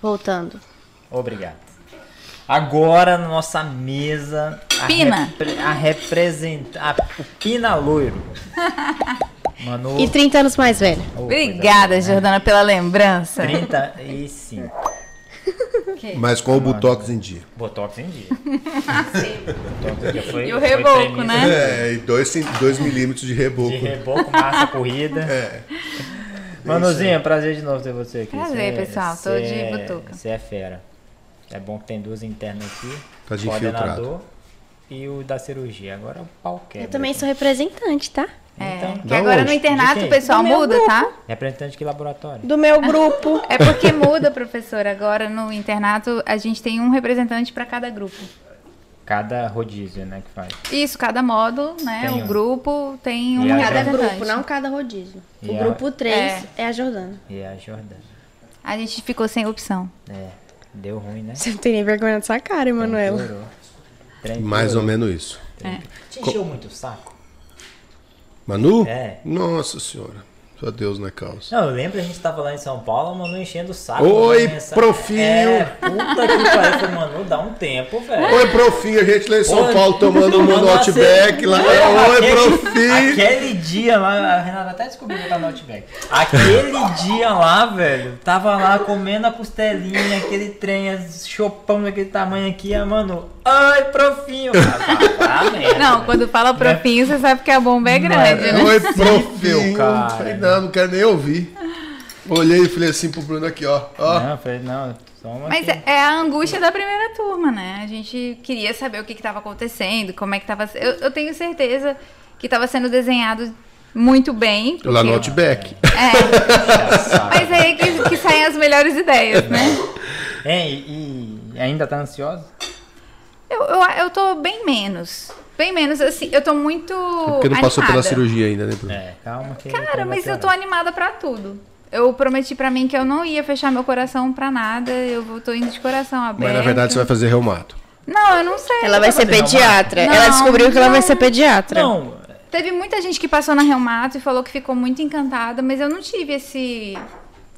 Voltando. Obrigado. Agora na nossa mesa. A Pina. repre- A representar. O Pina Loiro. Manu. E 30 anos mais velho. Oh, Obrigada, Jordana, pela lembrança. 35. Mas com o Botox em dia. Botox em dia. Botox em dia foi, E o reboco, né? É, e 2 milímetros de reboco. De reboco, massa corrida. É. Manuzinha, prazer de novo ter você aqui. Prazer, Cê- pessoal, tô de é- butuca. Você é fera. É bom que tem duas internas aqui. Tá de coordenador e o da cirurgia. Agora o pau quebra. Eu também sou representante, tá? É, Então, que agora no internato o pessoal muda, grupo. tá? Representante de que laboratório? Do meu grupo. É porque muda, professora. Agora no internato a gente tem um representante para cada grupo. Cada rodízio, né, que faz. Isso, cada módulo, né? Tem o um. grupo tem um E a Cada grupo, não cada rodízio. E o a- grupo 3 é. a Jordana. E a Jordana. A gente ficou sem opção. É, deu ruim, né? Você não tem nem vergonha dessa cara, Emanuela. Mais ou menos isso. Te encheu muito o saco? Manu? É. Nossa senhora. Só Deus na causa. Não, eu lembro a gente tava lá em São Paulo, Manu enchendo o saco. Oi, profinho. É, puta que pariu. Manu, dá um tempo, velho. Oi, profinho, a gente lá em São Oi, Paulo tomando um uma Outback lá. Não, Oi, aquele- profinho. Aquele dia lá, a Renata até descobriu que eu tava no Outback. Aquele dia lá, velho, tava lá comendo a costelinha, aquele trem, chopão daquele tamanho aqui, a Manu. Ai, profinho. Ah, merda, Não, quando fala propinho, você sabe que a bomba é grande, né? Oi, possível, profinho. cara. Não, não quero nem ouvir. Olhei e falei assim pro Bruno aqui, ó. ó. Não, falei, não, toma Mas aqui. é é a angústia da primeira turma, né? A gente queria saber o que estava acontecendo, como é que estava. Eu, eu tenho certeza que estava sendo desenhado muito bem. porque- Lá no Outback. É, mas é aí que, que saem as melhores ideias, né? É, e, e ainda tá ansiosa? Eu, eu, eu tô bem menos. Bem menos, assim, eu tô muito. Porque não passou pela animada. cirurgia ainda, né, Bruno? É, calma que. Cara, mas eu tô animada pra tudo. Eu prometi pra mim que eu não ia fechar meu coração pra nada. Eu vou- tô indo de coração aberto. Mas na verdade você vai fazer reumato. Não, eu não sei. Ela vai ser pediatra. Não, ela descobriu que ela vai ser pediatra. Não, Teve muita gente que passou na Reumato e falou que ficou muito encantada, mas eu não tive esse.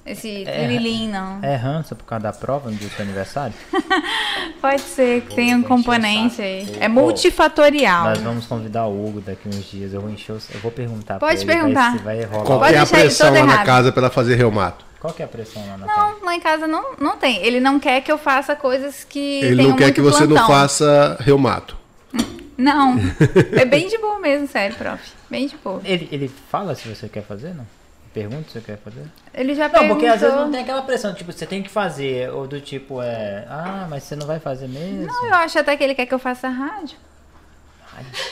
Esse É. trililin, não. é ranço por causa da prova do seu aniversário? Pode ser que tenha um componente aí. É multifatorial. Nós vamos convidar o Hugo daqui uns dias. Eu vou encher o... Eu vou perguntar pra Pode ele, vai- perguntar. se vai rolar. Qual Pode é a pressão lá na casa pra ela fazer reumato? Qual que é a pressão lá na casa? Não, lá em casa não, não tem. Ele não quer que eu faça coisas que. Ele não quer muito que você não plantão. faça reumato. Não. É bem de boa mesmo, sério, prof. Bem de boa. Ele, ele fala se você quer fazer, não? Pergunta se você quer fazer? Ele já Não, perguntou. porque às vezes não tem aquela pressão, tipo, você tem que fazer, ou do tipo, é, ah, mas você não vai fazer mesmo? Não, eu acho até que ele quer que eu faça rádio.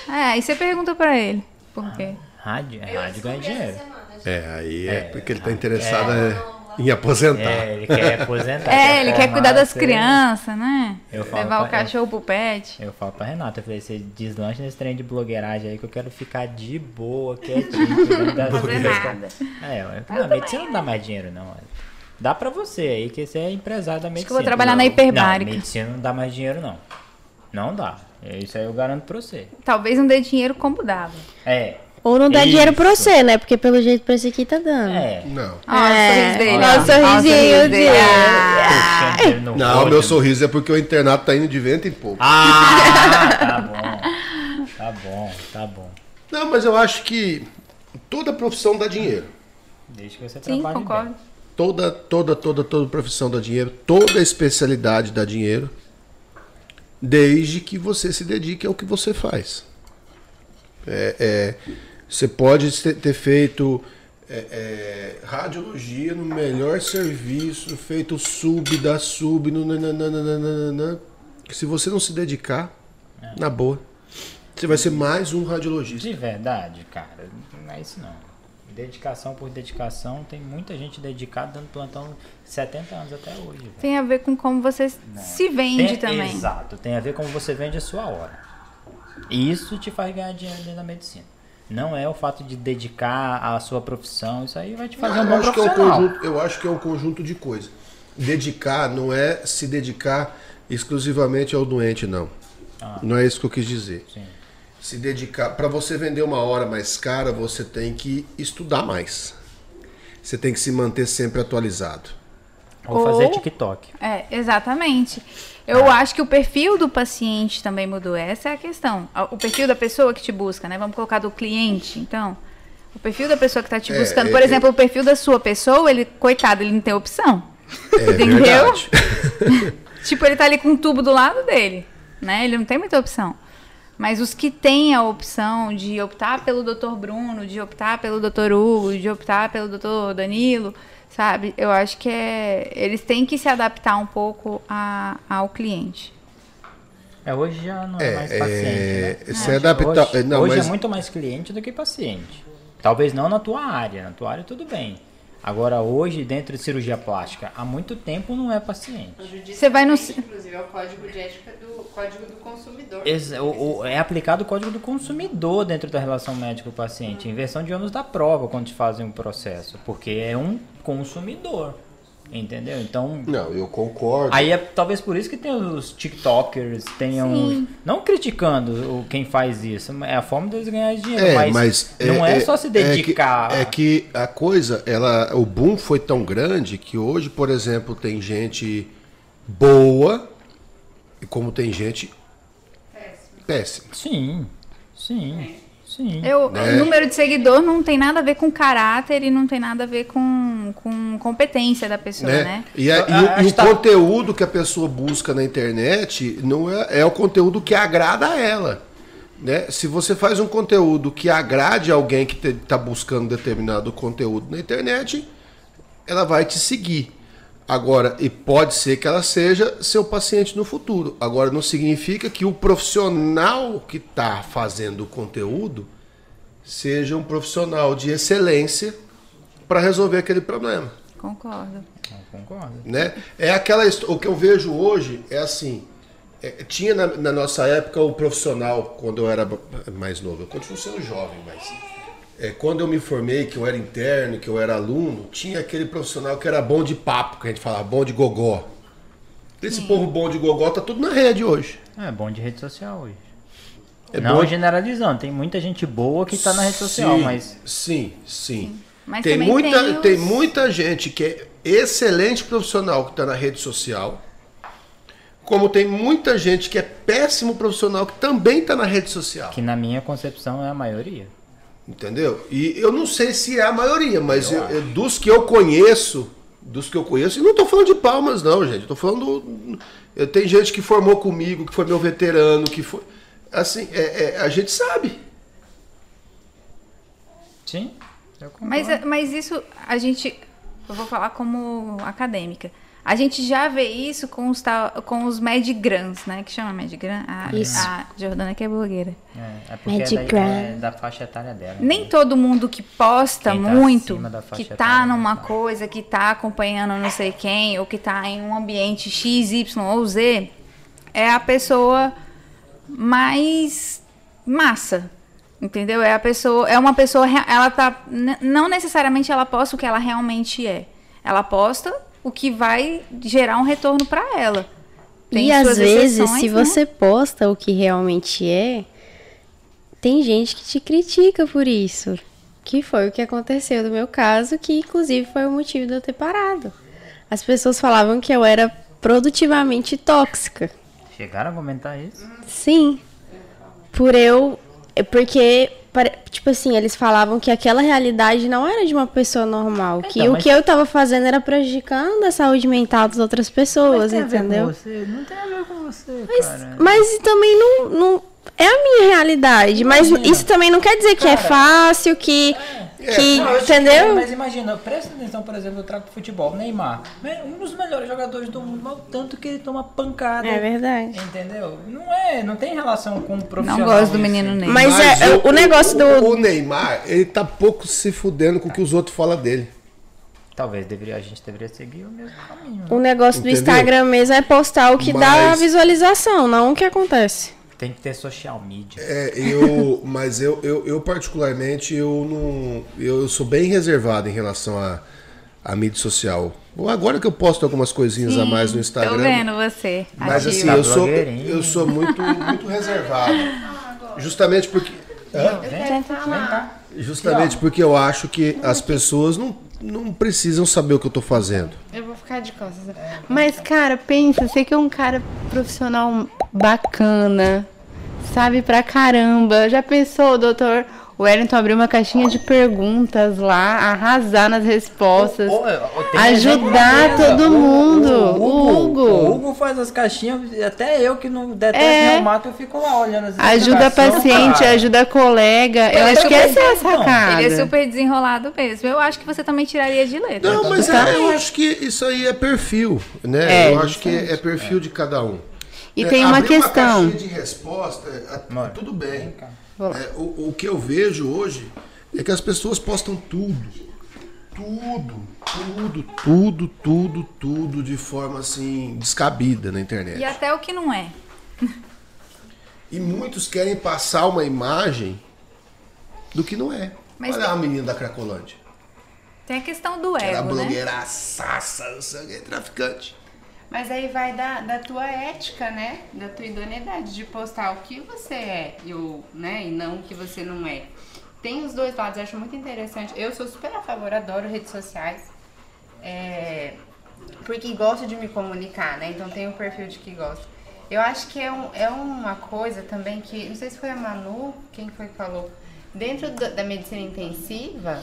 É, aí você pergunta pra ele. Por quê? Rádio, é, rádio ganha dinheiro. É, aí é, É, porque ele tá interessado é, em aposentar. É, ele quer aposentar. É, ele quer cuidar das crianças, né? Eu falo Levar o pra- eu- cachorro pro pet. Eu falo pra Renata, eu falei, você deslancha nesse trem de blogueiragem aí que eu quero ficar de boa, quietinho, das Fazer nada. É, eu, a medicina não dá mais dinheiro, não. Dá pra você aí, que você é empresário da medicina. que eu vou trabalhar na Não. hiperbárica. Não, medicina não dá mais dinheiro, não. Não dá. Isso aí eu garanto pra você. Talvez não dê dinheiro como dava. É. Ou não dá Isso. dinheiro pra você, né? Porque pelo jeito pra esse aqui tá dando. É. Não. Ó, É, o sorriso dele. ó, ó. o Ó, o sorrisinho dele. Ah, Não, rosto. meu sorriso é porque o internato tá indo de vento em pouco. Ah, tá bom. Tá bom, tá bom. Não, mas eu acho que toda profissão dá dinheiro. Desde que você Sim, trabalhe concordo. bem. Toda, toda, toda, toda profissão dá dinheiro. Toda especialidade dá dinheiro. Desde que você se dedique ao que você faz. É, é, você pode ter, feito é, é, radiologia no melhor serviço, feito sub da sub, no nananana, se você não se dedicar, na boa, você vai ser mais um radiologista. De verdade, cara, não é isso não. Dedicação por dedicação, tem muita gente dedicada dando plantão 70 anos até hoje. velho. Tem a ver com como você se vende Tem- também. Exato, tem a ver com como você vende a sua hora. E isso te faz ganhar dinheiro dentro da medicina. Não é o fato de dedicar a sua profissão, isso aí vai te fazer um eu, bom acho que é um profissional. conjunto, eu acho que é um conjunto de coisas. Dedicar não é se dedicar exclusivamente ao doente, não. Não é isso que eu quis dizer. Sim. Se dedicar. Para você vender uma hora mais cara, você tem que estudar mais. Você tem que se manter sempre atualizado. Ou fazer Ou- TikTok. É, exatamente. Eu acho que o perfil do paciente também mudou. Essa é a questão. O perfil da pessoa que te busca, né? Vamos colocar do cliente, então. O perfil da pessoa que está te É, buscando. é, Por é. exemplo, o perfil da sua pessoa, ele, coitado, ele não tem opção. É Entendeu? verdade. Tipo, ele tá ali com um tubo do lado dele, né? Ele não tem muita opção. Mas os que têm a opção de optar pelo Dr. Bruno, de optar pelo Dr. Hugo, de optar pelo Dr. Danilo, sabe? Eu acho que é, eles têm que se adaptar um pouco a, ao cliente. É, hoje já não é, É, mais é, paciente, né? se adaptar. Hoje, não, hoje mas é muito mais cliente do que paciente. Talvez não na tua área. Na tua área tudo bem. Agora hoje, dentro de cirurgia plástica, há muito tempo não é paciente. Você vai no- Inclusive, é o código de ética do código do consumidor. Ex- o- o- é aplicado o código do consumidor dentro da relação médico-paciente, inversão de ônus da prova quando te fazem um processo, porque é um consumidor, entendeu? Então, Não, eu concordo. aí é talvez por isso que tem os TikTokers, tenham Sim. não criticando o quem faz isso, é a forma deles ganharem dinheiro, É, mas, mas não é, só se dedicar. É que, é que a coisa, ela, o boom foi tão grande que hoje, por exemplo, tem gente boa e como tem gente péssima. Sim, sim, sim. Eu, Né? O número de seguidor não tem nada a ver com caráter e não tem nada a ver com, com competência da pessoa, Né? né? E, a- e o- acho e o tá- conteúdo que a pessoa busca na internet não é, é o conteúdo que agrada a ela. Né? Se você faz um conteúdo que agrade alguém que está buscando determinado conteúdo na internet, ela vai te seguir. Agora, e pode ser que ela seja seu paciente no futuro. Agora, não significa que o profissional que está fazendo o conteúdo seja um profissional de excelência para resolver aquele problema Concordo. Concordo. né? É aquela o que eu vejo hoje é assim. é, tinha na, na nossa época o profissional quando eu era mais novo. Eu continuo sendo jovem, mas é, quando eu me formei, que eu era interno, que eu era aluno, tinha aquele profissional que era bom de papo, que a gente falava bom de gogó. Esse povo bom de gogó tá tudo na rede hoje. É bom de rede social hoje. É não bom- generalizando, tem muita gente boa que tá na rede social, Sim, mas sim, sim. Mas tem muita, tem os- tem muita gente que é excelente profissional que está na rede social, como tem muita gente que é péssimo profissional que também está na rede social, que na minha concepção é a maioria. Entendeu? E eu não sei se é a maioria, mas Eu eu- dos que eu conheço, dos que eu conheço, e não estou falando de palmas não, gente, estou falando, eu tenho gente que formou comigo, que foi meu veterano, que foi, assim, é- é, a gente sabe. Sim, eu concordo. Mas, mas isso a gente. Eu vou falar como acadêmica. A gente já vê isso com os, tal, com os Medgrams, né? Que chama Medgram? A, Isso. a Jordana que é blogueira. É, é porque é da, é da faixa etária dela. Nem né? todo mundo que posta tá muito, que tá etária, numa né? coisa, que tá acompanhando não sei quem, ou que tá em um ambiente X, Y ou Z, é a pessoa mais massa. Entendeu? É a pessoa, é uma pessoa, ela tá, não necessariamente ela posta o que ela realmente é. Ela posta o que vai gerar um retorno para ela. Tem e às vezes, exceções, se né? você posta o que realmente é, tem gente que te critica por isso. Que foi o que aconteceu no meu caso, que inclusive foi o motivo de eu ter parado. As pessoas falavam que eu era produtivamente tóxica. Chegaram a comentar isso? Sim. Por eu. é Porque, tipo assim, eles falavam que aquela realidade não era de uma pessoa normal. que Então, o mas- que eu tava fazendo era prejudicando a saúde mental das outras pessoas, Mas tem a ver com entendeu? você? Não tem a ver com você, Mas, cara. mas também não, não. É a minha realidade. Mas Imagina. isso também não quer dizer que é Cara, fácil, que. que te entendo, entendeu? Mas imagina, presta atenção, por exemplo, eu trago futebol, Neymar. né, Um dos melhores jogadores do mundo, mas o tanto que ele toma pancada. É verdade. Entendeu? Não é, não tem relação com o profissional. Não gosto do em si. menino Ney. Mas é, o, o negócio do. O Neymar, ele tá pouco se fudendo com o que os outros falam dele. Talvez deveria, a gente deveria seguir o mesmo caminho. né? O negócio do Entendeu? Instagram mesmo é postar o que dá Mas- visualização, não o que acontece. Tem que ter social media. É, eu, mas eu, eu, eu particularmente eu não, eu sou bem reservado em relação a, a mídia social. Agora que eu posto algumas coisinhas a mais no Instagram, Tô vendo você. mas assim eu sou eu sou muito muito reservado, justamente porque Hã? Vem, vem cá. justamente porque eu acho que as pessoas não não precisam saber o que eu tô fazendo. Eu vou ficar de costas. Mas, cara, pensa, você que é um cara profissional bacana, sabe pra caramba. Já pensou, doutor Wellington abrir uma caixinha de perguntas lá, arrasar nas respostas, tem exemplo ajudar todo O- mundo. O, O Hugo. o Hugo faz as caixinhas, até eu que não detesto É. reumato, eu fico lá olhando as Ajuda paciente, cara. ajuda colega. Eu é acho que super- essa é a sacada. Ele é super desenrolado mesmo. Eu acho que você também tiraria de letra. Não, mas Tá. é- eu acho que isso aí é perfil, né? É, eu acho que é perfil de cada um. E É, tem uma abrir questão. Uma de resposta, é, tudo bem. É, o, o que eu vejo hoje é que as pessoas postam tudo. Tudo, tudo, tudo, tudo, tudo de forma assim descabida na internet. E até o que não é. E muitos querem passar uma imagem do que não é. Mas Olha tem- a menina da Cracolândia. Tem a questão do Era ego, né? blogueira sei o que, traficante. Mas aí vai da, da tua ética, né? Da tua idoneidade de postar o que você é e, né? e não o que você não é. Tem os dois lados, acho muito interessante. Eu sou super a favor, adoro redes sociais. É, porque gosto de me comunicar, né? Então tenho o perfil de que gosto. Eu acho que é, um, é uma coisa também que, não sei se foi a Manu, quem foi que falou, dentro da, da medicina intensiva,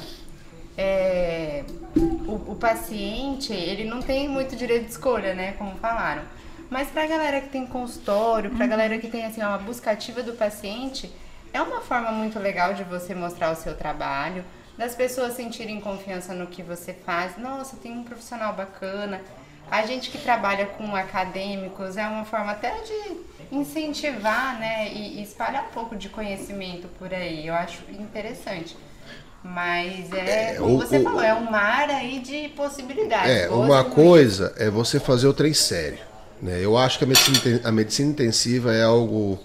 é, o, o paciente, ele não tem muito direito de escolha, né, como falaram. Mas pra galera que tem consultório, pra galera que tem assim uma busca ativa do paciente, é uma forma muito legal de você mostrar o seu trabalho, das pessoas sentirem confiança no que você faz. Nossa, tem um profissional bacana. A gente que trabalha com acadêmicos é uma forma até de incentivar, né, e, e espalhar um pouco de conhecimento por aí. Eu acho interessante. Mas é, É, como o- você o- falou, é um mar aí de possibilidades. É, boas uma coisa é você fazer o trem sério. Né? Eu acho que a medicina, a medicina intensiva é algo.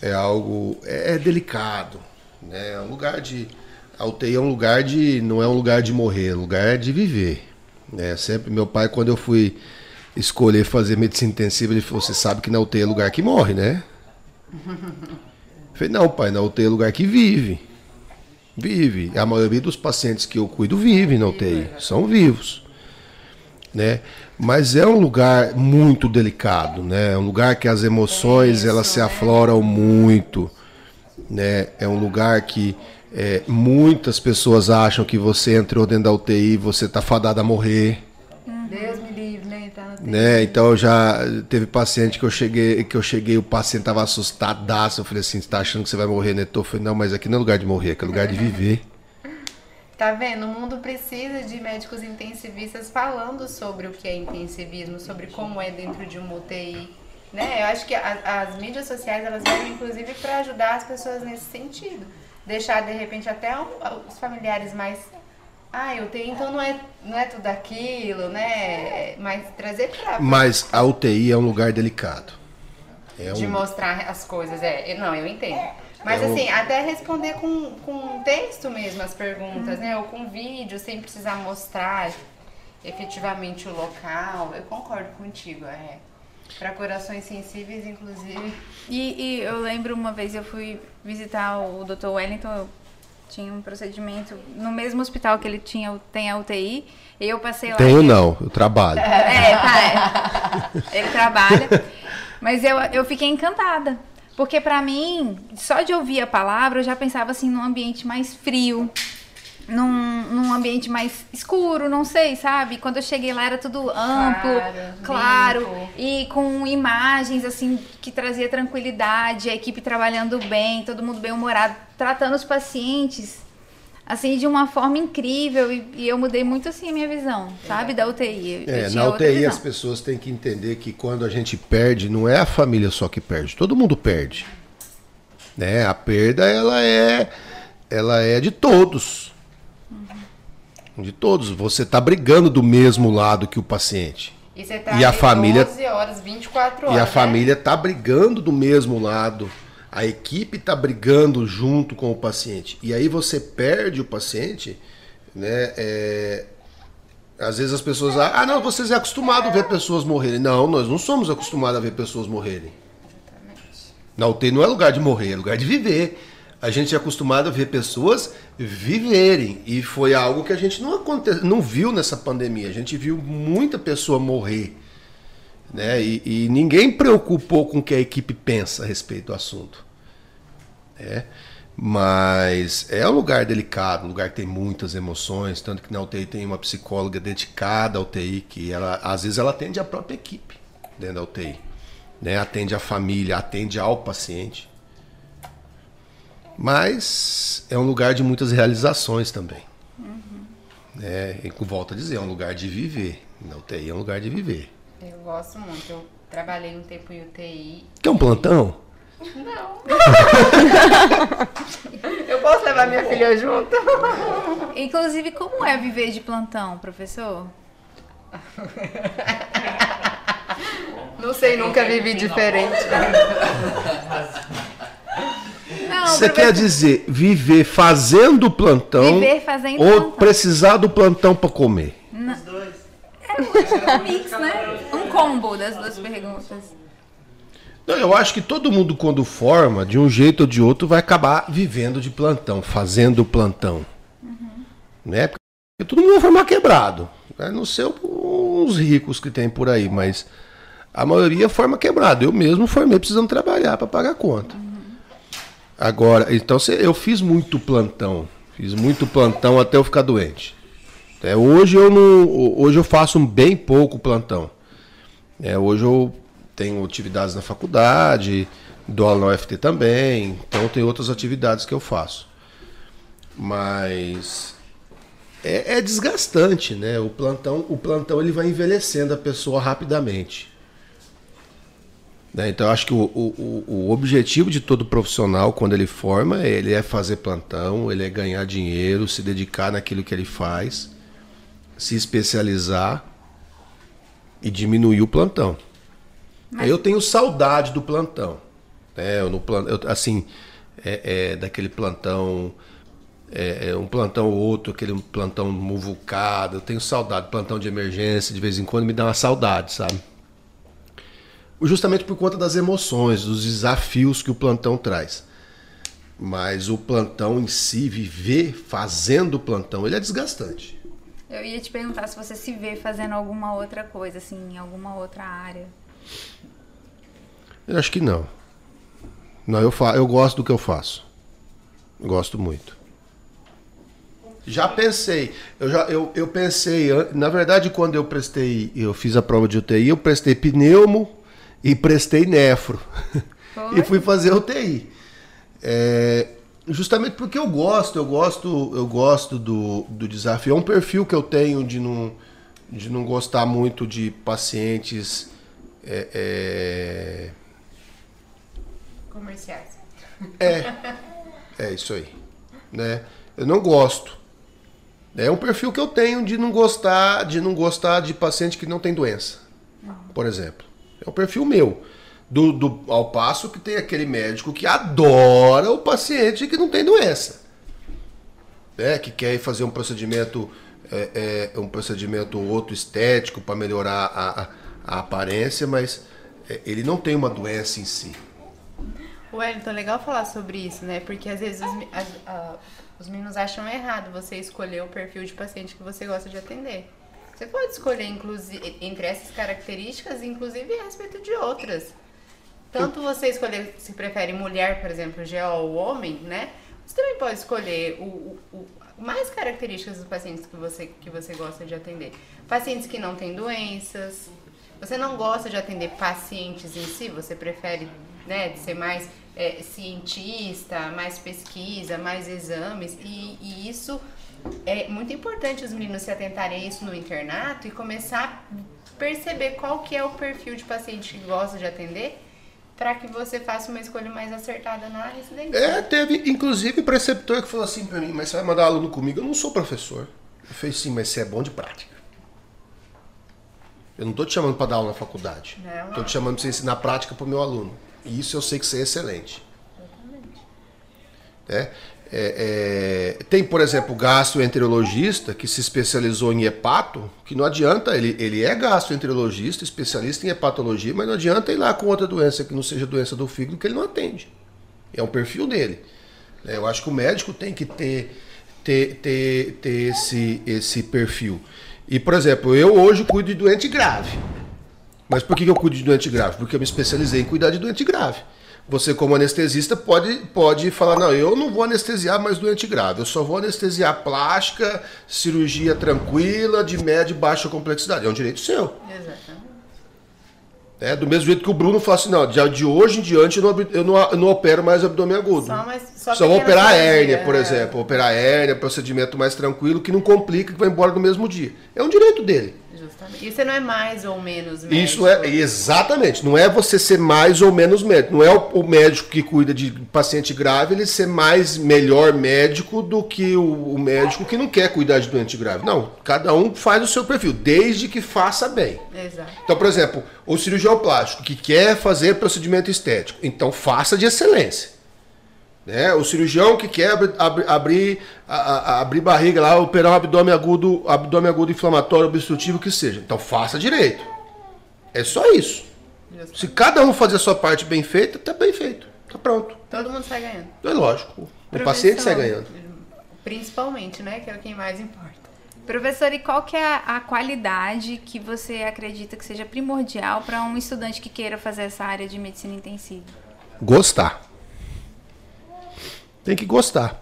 É algo. É, é delicado. Né? É um lugar de. A UTI é um lugar de. Não é um lugar de morrer, é um lugar de viver. Né? Sempre meu pai, quando eu fui escolher fazer medicina intensiva, ele falou: Você sabe que na UTI é lugar que morre, né? Eu falei, não, pai, na UTI é lugar que vive. Vive. A maioria dos pacientes que eu cuido vivem na UTI, são vivos. Né? Mas é um lugar muito delicado, né? É um lugar que as emoções elas se afloram muito, né? É um lugar que é, muitas pessoas acham que você entrou dentro da UTI e você tá fadado a morrer. Deus me né? Tá Né? Então já teve paciente que eu cheguei, que eu cheguei, o paciente tava assustadaço. Eu falei assim, você tá achando que você vai morrer, né? Eu falei, não, mas aqui não é lugar de morrer, aqui é lugar de viver. Tá vendo? O mundo precisa de médicos intensivistas falando sobre o que é intensivismo, sobre como é dentro de uma UTI. Né? Eu acho que a- as mídias sociais elas vêm inclusive para ajudar as pessoas nesse sentido. Deixar de repente até os familiares mais. Ah, eu tenho, então não é, não é tudo aquilo, né? Mas trazer pra. Mas a UTI é um lugar delicado. É de um, mostrar as coisas, é. Não, eu entendo. Mas É um- assim, até responder com, com texto mesmo as perguntas, né? Ou com vídeo, sem precisar mostrar efetivamente o local. Eu concordo contigo, é. Para corações sensíveis, inclusive. E, e eu lembro uma vez eu fui visitar o Dr. Wellington, tinha um procedimento no mesmo hospital que ele tinha, tem a UTI, e eu passei lá. Tenho não, eu trabalho. É, tá, é. Ele trabalha. Mas eu, eu fiquei encantada. Porque pra mim, só de ouvir a palavra, eu já pensava assim num ambiente mais frio, num, num ambiente mais escuro, não sei, sabe? Quando eu cheguei lá era tudo amplo, Claro, claro, e com imagens assim que trazia tranquilidade, a equipe trabalhando bem, todo mundo bem humorado, tratando os pacientes assim de uma forma incrível e, e eu mudei muito assim a minha visão, sabe, da UTI. Eu É, na UTI as pessoas têm que entender que quando a gente perde, não é a família só que perde, todo mundo perde. Né? A perda ela é ela é de todos. De todos. Você está brigando do mesmo lado que o paciente. E você tá E a família- 12 horas, 24 horas. E a né? família está brigando do mesmo lado. A equipe está brigando junto com o paciente. E aí você perde o paciente, né? é, Às vezes as pessoas. Ah, não, vocês é acostumado a ver pessoas morrerem. Não, nós não somos acostumados a ver pessoas morrerem. Na UTI não é lugar de morrer, é lugar de viver. A gente é acostumado a ver pessoas viverem e foi algo que a gente não, aconte... não viu nessa pandemia. A gente viu muita pessoa morrer. Né? E, e ninguém preocupou com o que a equipe pensa a respeito do assunto. É. Mas é um lugar delicado, um lugar que tem muitas emoções, tanto que na UTI tem uma psicóloga dedicada à UTI, que ela, às vezes ela atende a própria equipe dentro da UTI. Né? Atende a família, atende ao paciente. Mas é um lugar de muitas realizações também. Uhum. É, e volto a dizer, é um lugar de viver. Na UTI é um lugar de viver. Eu gosto muito. Eu trabalhei um tempo em UTI. Quer um plantão? Não. eu posso levar minha filha junto? Inclusive, como é viver de plantão, professor? Não sei, nunca vivi diferente. Não, Você quer dizer viver fazendo plantão viver fazendo ou plantão. precisar do plantão para comer? Os dois. É um mix, né? Um combo das duas perguntas. Não, eu acho que todo mundo, quando forma, de um jeito ou de outro, vai acabar vivendo de plantão, fazendo plantão. Uhum. Né? Porque todo mundo vai formar quebrado. Né? Não sei os ricos que tem por aí, mas a maioria forma quebrado. Eu mesmo formei precisando trabalhar para pagar a conta. Uhum. Agora, então eu fiz muito plantão. Fiz muito plantão até eu ficar doente. É, hoje eu não, hoje eu faço bem pouco plantão. É, hoje eu tenho atividades na faculdade, dou aula na UFT também, então tem outras atividades que eu faço. Mas é, é, desgastante, né? O plantão, o plantão ele vai envelhecendo a pessoa rapidamente. Né? Então eu acho que o, o, o objetivo de todo profissional quando ele forma, ele é fazer plantão, ele é ganhar dinheiro, se dedicar naquilo que ele faz, se especializar e diminuir o plantão. Mas... Eu tenho saudade do plantão. Né? Eu, no eu, assim, é, é, daquele plantão. É, é, um plantão ou outro, aquele plantão muvucado. Eu tenho saudade. Plantão de emergência, de vez em quando me dá uma saudade, sabe? Justamente por conta das emoções, dos desafios que o plantão traz. Mas o plantão em si, viver fazendo o plantão, ele é desgastante. Eu ia te perguntar se você se vê fazendo alguma outra coisa, assim, em alguma outra área. Eu acho que não. Não, eu, fa eu gosto do que eu faço. Gosto muito. Já pensei, eu já eu, eu pensei, na verdade quando eu prestei, eu fiz a prova de UTI, eu prestei pneumo e prestei nefro. e fui fazer UTI. É, justamente porque eu gosto, eu gosto, eu gosto do, do desafio. É um perfil que eu tenho de não, de não gostar muito de pacientes é, é, comerciais. É, é isso aí. Né? Eu não gosto. É um perfil que eu tenho de não gostar, de não gostar de paciente que não tem doença, por exemplo. É um perfil meu. Do, do, ao passo que tem aquele médico que adora o paciente que não tem doença. É, que quer fazer um procedimento, é, é, um procedimento outro estético para melhorar a, a, aparência, mas é, ele não tem uma doença em si. Wellington, legal falar sobre isso, né? Porque às vezes os, as, os meninos acham errado você escolher o perfil de paciente que você gosta de atender. Você pode escolher inclusive, entre essas características, inclusive a respeito de outras. Tanto você escolher se prefere mulher, por exemplo, GO ou homem, né? Você também pode escolher o, o, o, mais características dos pacientes que você, que você gosta de atender. Pacientes que não têm doenças. Você não gosta de atender pacientes em si, você prefere né, ser mais é, cientista, mais pesquisa, mais exames, e, e, isso é muito importante os meninos se atentarem a isso no internato e começar a perceber qual que é o perfil de paciente que gosta de atender para que você faça uma escolha mais acertada na residência. É, teve inclusive preceptor que falou assim para mim, mas você vai mandar aluno comigo? Eu não sou professor. Eu falei sim, mas você é bom de prática. Eu não estou te chamando para dar aula na faculdade. Estou te chamando para você ensinar prática para o meu aluno. E isso eu sei que você é excelente. É, é, é, tem, por exemplo, o gastroenterologista que se especializou em hepato, que não adianta, ele, ele é gastroenterologista, especialista em hepatologia, mas não adianta ir lá com outra doença que não seja doença do fígado, que ele não atende. É um perfil dele. né? Eu acho que o médico tem que ter, ter, ter, ter esse, esse perfil. E, por exemplo, eu hoje cuido de doente grave. Mas por que eu cuido de doente grave? Porque eu me especializei em cuidar de doente grave. Você, como anestesista, pode, pode falar: não, eu não vou anestesiar mais doente grave, eu só vou anestesiar plástica, cirurgia tranquila, de média e baixa complexidade. É um direito seu. Exatamente. É, do mesmo jeito que o Bruno fala assim: não, de, de hoje em diante eu não, eu não, eu não opero mais abdômen agudo. Só mais- só Só vou operar a hérnia, por é. exemplo. Operar a hérnia, procedimento mais tranquilo, que não complica, que vai embora no mesmo dia. É um direito dele. Justamente. E você não é mais ou menos médico. Isso é exatamente. Não é você ser mais ou menos médico. Não é o, o médico que cuida de paciente grave ele ser mais melhor médico do que o, o médico que não quer cuidar de doente grave. Não. Cada um faz o seu perfil, desde que faça bem. Exato. Então, por exemplo, o cirurgião plástico que quer fazer procedimento estético, então faça de excelência. Né? O cirurgião que quer abri- abri- abrir, abrir barriga lá, operar um abdômen agudo, abdômen agudo inflamatório, obstrutivo, que seja. Então faça direito. É só isso. Se cada um fazer a sua parte bem feita, tá bem feito. Tá pronto. Todo mundo sai ganhando. É lógico. O Professor, paciente sai ganhando. Principalmente, né? Que é o que mais importa. Professor, e qual que é a, a qualidade que você acredita que seja primordial para um estudante que queira fazer essa área de medicina intensiva? Gostar. Tem que gostar.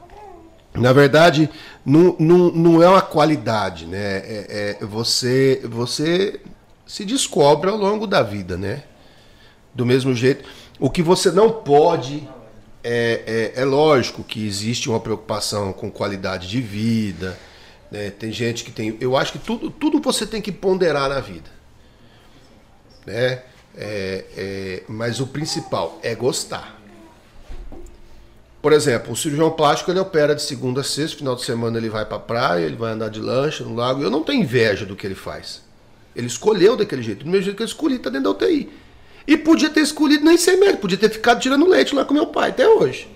Na verdade, não, não, não é uma qualidade, né? É, é- você, você se descobre ao longo da vida, né? Do mesmo jeito. O que você não pode. É, é, é lógico que existe uma preocupação com qualidade de vida. Né? Tem gente que tem. Eu acho que tudo, tudo você tem que ponderar na vida. Né? É, é, mas o principal é gostar. Por exemplo, o cirurgião plástico ele opera de segunda a sexta, final de semana ele vai pra praia, ele vai andar de lancha no lago. Eu não tenho inveja do que ele faz. Ele escolheu daquele jeito, do mesmo jeito que eu escolhi, tá dentro da UTI. E podia ter escolhido nem ser médico, podia ter ficado tirando leite lá com meu pai até hoje.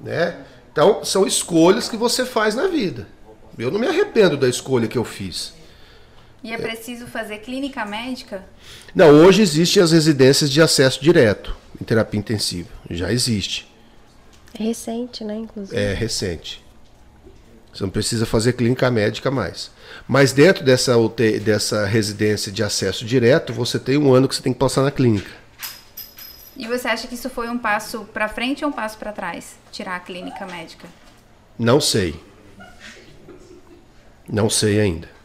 Né? Então, são escolhas que você faz na vida. Eu não me arrependo da escolha que eu fiz. E é preciso fazer clínica médica? Não, hoje existem as residências de acesso direto em terapia intensiva. Já existe. É recente, né, inclusive. É recente. Você não precisa fazer clínica médica mais. Mas dentro dessa, UTI dessa residência de acesso direto, você tem um ano que você tem que passar na clínica. E você acha que isso foi um passo para frente ou um passo para trás? Tirar a clínica médica? Não sei. Não sei ainda.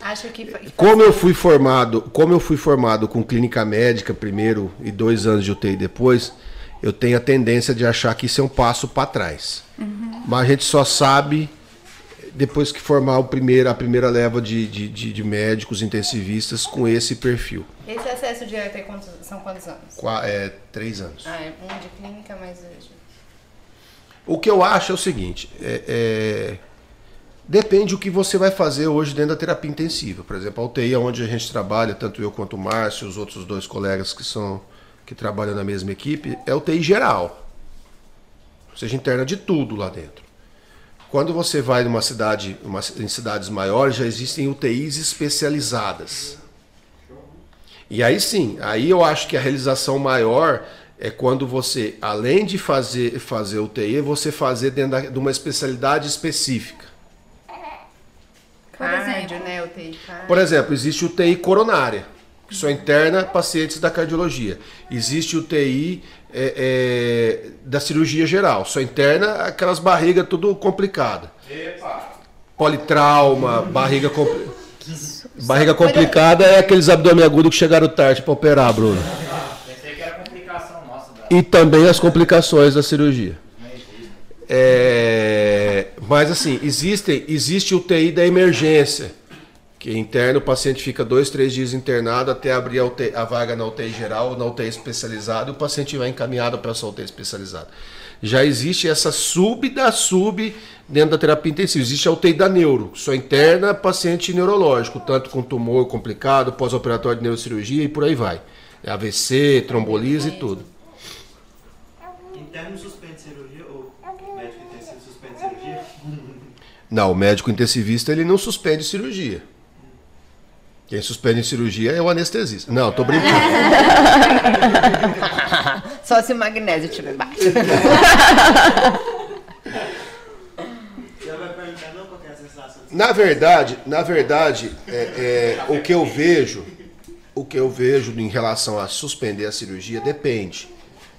Acho que. fa- Como eu fui formado, como eu fui formado com clínica médica primeiro e dois anos de UTI depois, eu tenho a tendência de achar que isso é um passo para trás. Mas a gente só sabe depois que formar o primeiro, a primeira leva de, de, de- de médicos intensivistas com esse perfil. Esse acesso direto é quantos, são quantos anos? Qua- É, três anos. Ah, é um de clínica, mas. O que eu acho é o seguinte: é- é, depende o que você vai fazer hoje dentro da terapia intensiva. Por exemplo, a UTI, onde a gente trabalha, tanto eu quanto o Márcio, os outros dois colegas que são que trabalham na mesma equipe, é UTI geral. Ou seja, interna de tudo lá dentro. Quando você vai numa cidade, uma- em cidades maiores, já existem UTIs especializadas. E aí sim, aí eu acho que a realização maior é quando você, além de fazer, fazer UTI, você fazer dentro da- de uma especialidade específica. Exemplo. né? Por exemplo, existe UTI coronária, que só interna pacientes da cardiologia. Existe UTI é, é, da cirurgia geral, só interna aquelas barrigas tudo complicada. Politrauma, barriga complicada. Barriga complicada é aqueles abdômen agudo que chegaram tarde para operar, Bruno. Pensei que era complicação nossa. Da... E também as complicações da cirurgia. É, mas assim, existem, existe UTI da emergência, que interna o paciente fica dois, três dias internado até abrir a, UTI a vaga na UTI geral ou na UTI especializada e o paciente vai encaminhado para essa UTI especializada. Já existe essa sub da sub dentro da terapia intensiva. Existe a UTI da neuro, só interna paciente neurológico, tanto com tumor complicado, pós-operatório de neurocirurgia e por aí vai. AVC, trombolise e tudo. Interno suspende cirurgia ou médico intensivo suspende cirurgia? Não, o médico intensivista ele não suspende cirurgia. Quem suspende cirurgia é o anestesista. Não, tô brincando. Só se o magnésio estiver baixo. Você vai perguntar não qual que é a sensação de Na verdade, na verdade, é, é, o que eu vejo, o que eu vejo em relação a suspender a cirurgia depende.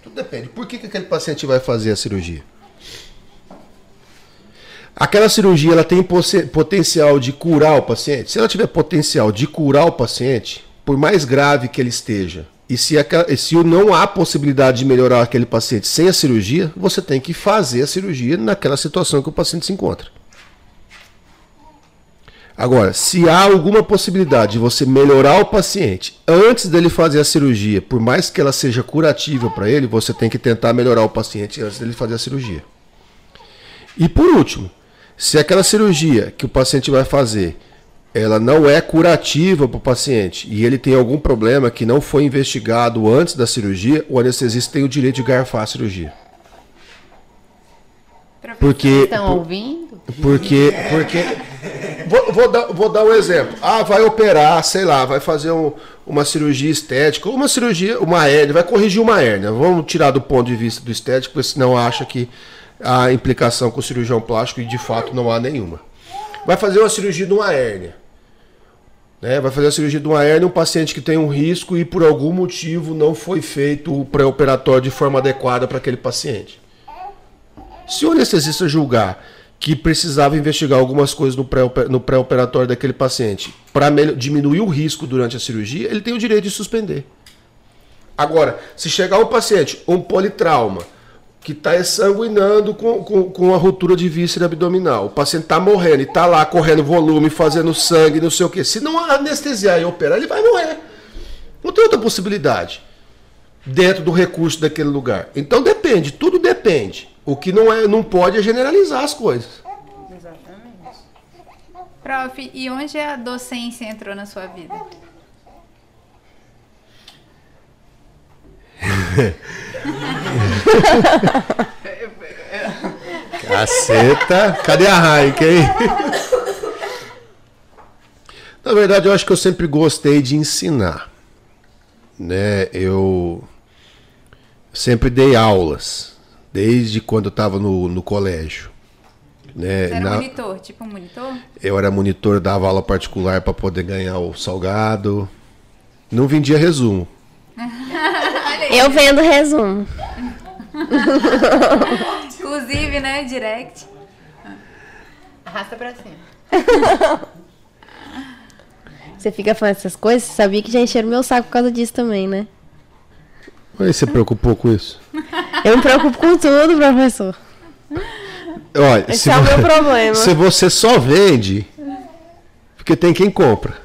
Tudo depende. Por que, que aquele paciente vai fazer a cirurgia? Aquela cirurgia ela tem potencial de curar o paciente. Se ela tiver potencial de curar o paciente, por mais grave que ele esteja, e se, aquela- se não há possibilidade de melhorar aquele paciente sem a cirurgia, você tem que fazer a cirurgia naquela situação que o paciente se encontra. Agora, se há alguma possibilidade de você melhorar o paciente antes dele fazer a cirurgia, por mais que ela seja curativa para ele, você tem que tentar melhorar o paciente antes dele fazer a cirurgia. E por último, se aquela cirurgia que o paciente vai fazer, ela não é curativa para o paciente e ele tem algum problema que não foi investigado antes da cirurgia, o anestesista tem o direito de garfar a cirurgia. Porque Estão ouvindo? porque, porque vou, vou dar, vou dar um exemplo. Ah, vai operar, sei lá, vai fazer um- uma cirurgia estética, uma cirurgia, uma hérnia, vai corrigir uma hérnia. Vamos tirar do ponto de vista do estético, porque senão acha que há implicação com o cirurgião plástico e de fato não há nenhuma. Vai fazer uma cirurgia de uma hérnia. Né? Vai fazer a cirurgia de uma hérnia um paciente que tem um risco e por algum motivo não foi feito o pré-operatório de forma adequada para aquele paciente. Se o anestesista julgar que precisava investigar algumas coisas no pré-operatório daquele paciente para diminuir o risco durante a cirurgia, ele tem o direito de suspender. Agora, se chegar um paciente, um politrauma, que está sanguinando com, com, com a ruptura de víscera abdominal, o paciente está morrendo e está lá correndo volume, fazendo sangue, não sei o que. Se não anestesiar e operar, ele vai morrer. Não tem outra possibilidade dentro do recurso daquele lugar. Então depende, tudo depende. O que não é, não pode é generalizar as coisas. Prof, e onde a docência entrou na sua vida? Caceta, cadê a Heineken, hein? Na verdade, eu acho que eu sempre gostei de ensinar. Né? Eu sempre dei aulas, desde quando eu estava no, no colégio. Né? Você era Na- monitor, tipo um monitor? Eu era monitor, dava aula particular para poder ganhar o salgado. Não vendia resumo. Eu vendo resumo. Inclusive, né, direct. Arrasta pra cima. Você fica falando essas coisas, você sabia que já encheram meu saco por causa disso também, né? Mas você se preocupou com isso? Eu me preocupo com tudo, professor. Olha, Esse se, é o meu problema. se você só vende, porque tem quem compra.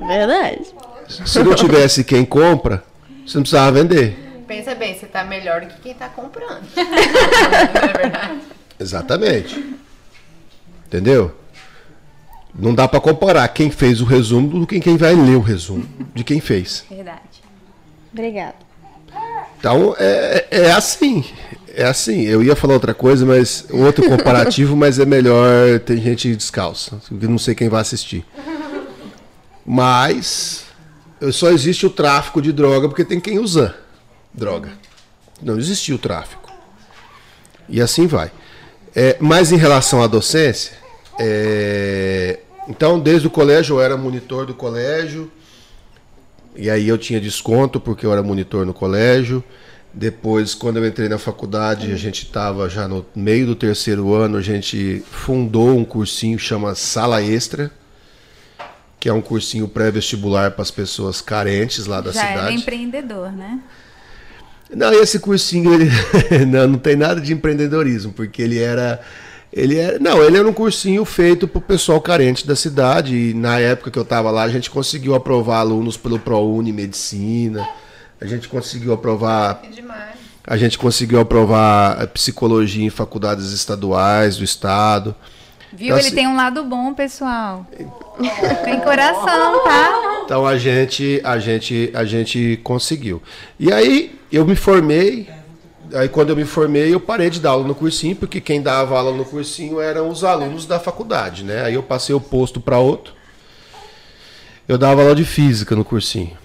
Verdade. Se não tivesse quem compra, você não precisava vender. Pensa bem, você tá melhor do que quem tá comprando. Não é verdade? Exatamente. Entendeu? Não dá pra comparar quem fez o resumo do que quem vai ler o resumo de quem fez. Verdade. Obrigada. Então é, é assim. É assim. Eu ia falar outra coisa, mas outro comparativo, mas é melhor tem gente descalça. Não sei quem vai assistir. Mas só existe o tráfico de droga porque tem quem usa droga. Não existia o tráfico. E assim vai. É, mas em relação à docência, é, então desde o colégio eu era monitor do colégio. E aí eu tinha desconto porque eu era monitor no colégio. Depois, quando eu entrei na faculdade, a gente estava já no meio do terceiro ano, a gente fundou um cursinho que chama Sala Extra, que é um cursinho pré-vestibular para as pessoas carentes lá da Já cidade. era empreendedor, né? Não, esse cursinho ele não, não tem nada de empreendedorismo, porque ele era ele era, não, ele era um cursinho feito para o pessoal carente da cidade e na época que eu estava lá a gente conseguiu aprovar alunos pelo ProUni Medicina, a gente conseguiu aprovar Que demais. a gente conseguiu aprovar a psicologia em faculdades estaduais do estado. Viu? Então, Ele assim- tem um lado bom, pessoal. Tem coração, tá? Então a gente, a gente, a gente conseguiu. E aí eu me formei. Aí quando eu me formei, eu parei de dar aula no cursinho, porque quem dava aula no cursinho eram os alunos da faculdade, né? Aí eu passei o posto para outro. Eu dava aula de física no cursinho.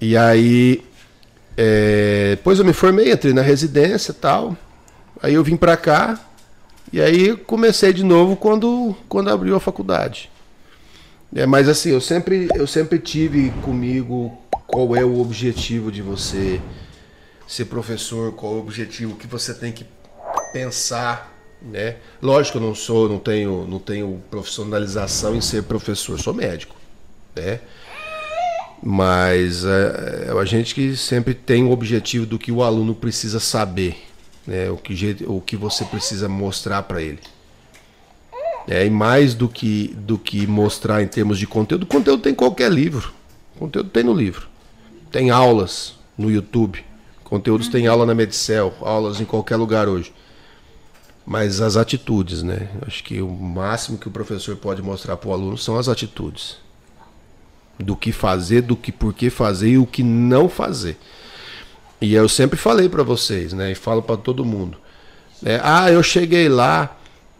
E aí É, depois eu me formei, entrei na residência e tal. Aí eu vim pra cá e aí comecei de novo quando, quando abriu a faculdade. É, mas assim, eu sempre, eu sempre tive comigo qual é o objetivo de você ser professor, qual é o objetivo que você tem que pensar, né? Lógico, eu não sou, não tenho, não tenho profissionalização em ser professor, sou médico, né? Mas é, é a gente que sempre tem o objetivo do que o aluno precisa saber, né? O que, jeito- o que você precisa mostrar para ele. É, e mais do que, do que mostrar em termos de conteúdo, conteúdo tem em qualquer livro. Conteúdo tem no livro. Tem aulas no YouTube. Conteúdos tem aula na Medicel, aulas em qualquer lugar hoje. Mas as atitudes, né? Acho que o máximo que o professor pode mostrar para o aluno são as atitudes. Do que fazer, do que por que fazer e o que não fazer. E eu sempre falei para vocês, né? E falo para todo mundo. né? Ah, eu cheguei lá,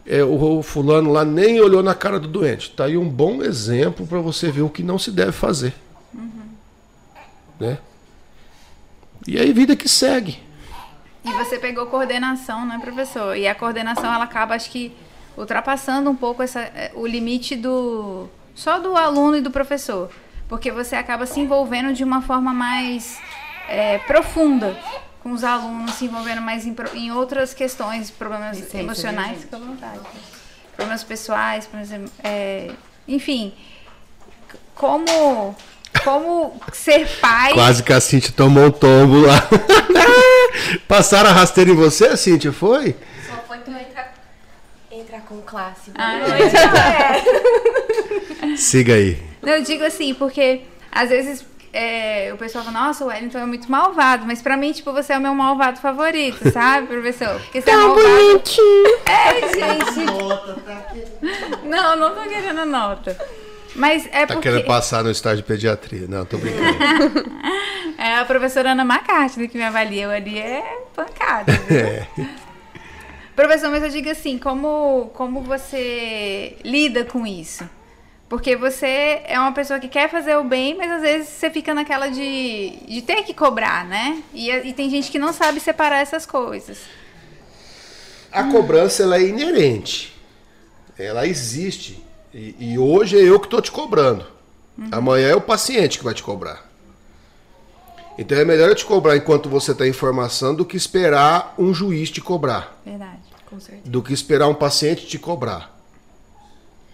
é, o, o fulano lá nem olhou na cara do doente. Tá aí um bom exemplo para você ver o que não se deve fazer. Né? E aí vida que segue. E você pegou coordenação, né, professor? E a coordenação, ela acaba, acho que, ultrapassando um pouco essa, eh, o limite do só do aluno e do professor. Porque você acaba se envolvendo de uma forma mais eh, profunda com os alunos, se envolvendo mais em, em outras questões, problemas Licença, emocionais, fica à vontade. Problemas pessoais, por exemplo, eh, enfim, como, como ser pai... Quase que a Cintia tomou um tombo lá. Passaram a rasteira em você, Cintia, foi? Só foi pra eu entrar, entrar com classe. Ah, noite, galera. Siga aí. Não, eu digo assim, porque às vezes é, o pessoal fala, nossa, o Wellington é muito malvado, mas pra mim, tipo, você é o meu malvado favorito, sabe, professor? Porque você é Tão malvado. bonitinho. É, gente. Nota, tá aqui. Não, não tô querendo nota. Mas é Tá porque. querendo passar no estágio de pediatria. Não, tô brincando. É a professora Ana McCartney que me avalia. Eu ali é pancada. viu? É. Professor, mas eu digo assim, como, como você lida com isso? Porque você é uma pessoa que quer fazer o bem, mas às vezes você fica naquela de, de ter que cobrar, né? E, e tem gente que não sabe separar essas coisas. A cobrança ela é inerente. Ela existe. E, e hoje é eu que estou te cobrando. Amanhã é o paciente que vai te cobrar. Então é melhor eu te cobrar enquanto você está em formação do que esperar um juiz te cobrar. Verdade, com certeza. do que esperar um paciente te cobrar.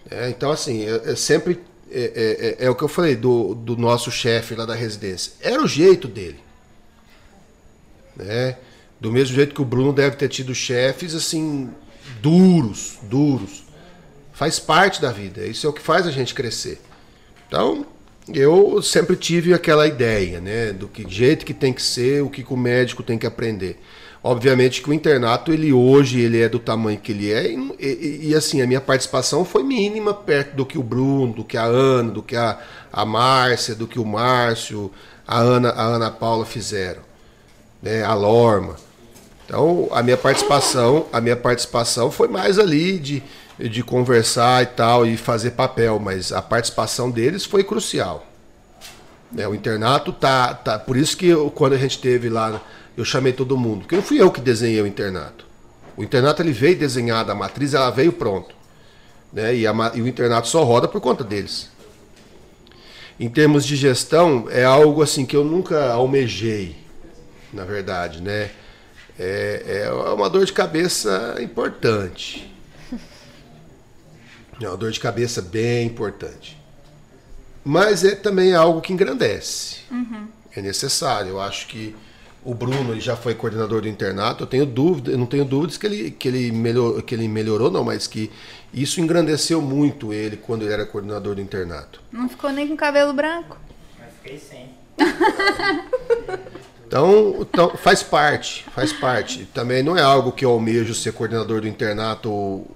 É, então, assim, é, sempre. É, é- é o que eu falei do, do nosso chefe lá da residência. Era o jeito dele. Né? Do mesmo jeito que o Bruno deve ter tido chefes, assim, duros, duros. Faz parte da vida. Isso é o que faz a gente crescer. Então, eu sempre tive aquela ideia, né, do que jeito que tem que ser, o que, que o médico tem que aprender. Obviamente que o internato, ele hoje, ele é do tamanho que ele é, e, e- e, assim, a minha participação foi mínima perto do que o Bruno, do que a Ana, do que a, a Márcia, do que o Márcio, a Ana, a Ana Paula fizeram, né, a Lorma. Então, a minha participação, a minha participação foi mais ali de, de conversar e tal e fazer papel, mas a participação deles foi crucial. Né, o internato tá, tá, por isso que eu- quando a gente teve lá, eu chamei todo mundo, porque não fui eu que desenhei o internato. O internato ele veio desenhado, a matriz ela veio pronto, né? E, a e o internato só roda por conta deles. Em termos de gestão, é algo assim que eu nunca almejei, na verdade, né? É, é uma dor de cabeça importante. É uma dor de cabeça bem importante. Mas é também algo que engrandece. É necessário. Eu acho que o Bruno ele já foi coordenador do internato. Eu tenho dúvida, eu não tenho dúvidas que ele, que ele, melhor, que ele melhorou, não, mas que isso engrandeceu muito ele quando ele era coordenador do internato. Não ficou nem com cabelo branco? Mas fiquei sem. Então, então, faz parte, faz parte. Também não é algo que eu almejo ser coordenador do internato o,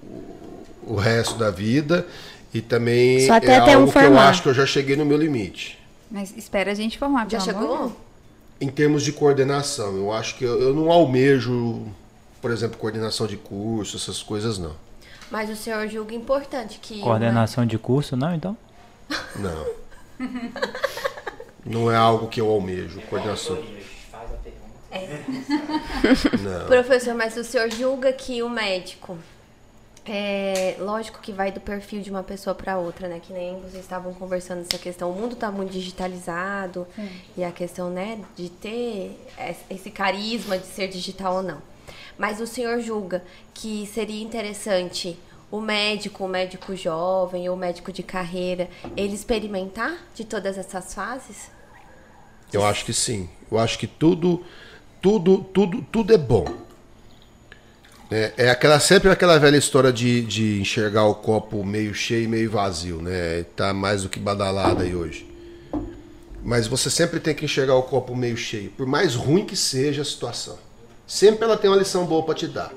o resto da vida. E também Só até é até um algo que eu acho que eu já cheguei no meu limite. Mas espera a gente formar, Já amor chegou? Deus. Em termos de coordenação, eu acho que eu, eu não almejo, por exemplo, coordenação de curso, essas coisas não. Mas o senhor julga importante que. Coordenação de curso, não, então? Não. Não é algo que eu almejo, coordenação. Não. Professor, mas o senhor julga que o médico. É, lógico que vai do perfil de uma pessoa para outra, né? Que nem vocês estavam conversando essa questão. O mundo tá muito digitalizado e a questão, né, de ter es- esse carisma de ser digital ou não. Mas o senhor julga que seria interessante o médico, o médico jovem ou o médico de carreira, ele experimentar de todas essas fases? Eu acho que sim. Eu acho que tudo, tudo, tudo, tudo é bom. É, é aquela sempre aquela velha história de, de enxergar o copo meio cheio e meio vazio, né? Tá mais do que badalado aí hoje. Mas você sempre tem que enxergar o copo meio cheio, por mais ruim que seja a situação. Sempre ela tem uma lição boa para te dar.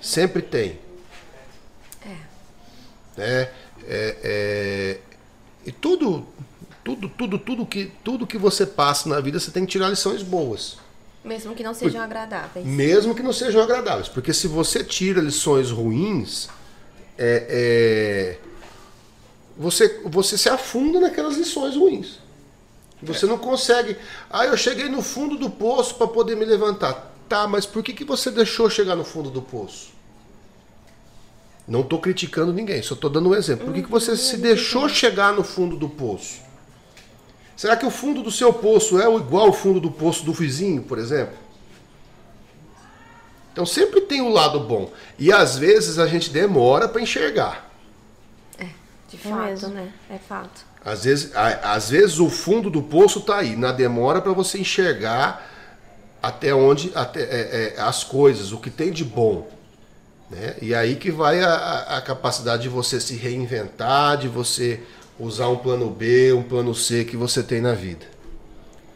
Sempre tem. É. É, é, e tudo, tudo, tudo, tudo que, tudo que você passa na vida, você tem que tirar lições boas. Mesmo que não sejam agradáveis. Mesmo que não sejam agradáveis. Porque se você tira lições ruins, é, é, você, você se afunda naquelas lições ruins. Você não consegue. Ah, eu cheguei no fundo do poço para poder me levantar. Tá, mas por que, que você deixou chegar no fundo do poço? Não estou criticando ninguém, só estou dando um exemplo. Por que, que você se deixou chegar no fundo do poço? Será que o fundo do seu poço é igual ao fundo do poço do vizinho, por exemplo? Então sempre tem um lado bom. E às vezes a gente demora para enxergar. De fato, né? É fato. Às vezes, a- às vezes o fundo do poço está aí, na demora para você enxergar até onde até, é, é, as coisas, o que tem de bom. Né? E aí que vai a, a capacidade de você se reinventar, de você usar um plano B, um plano C que você tem na vida.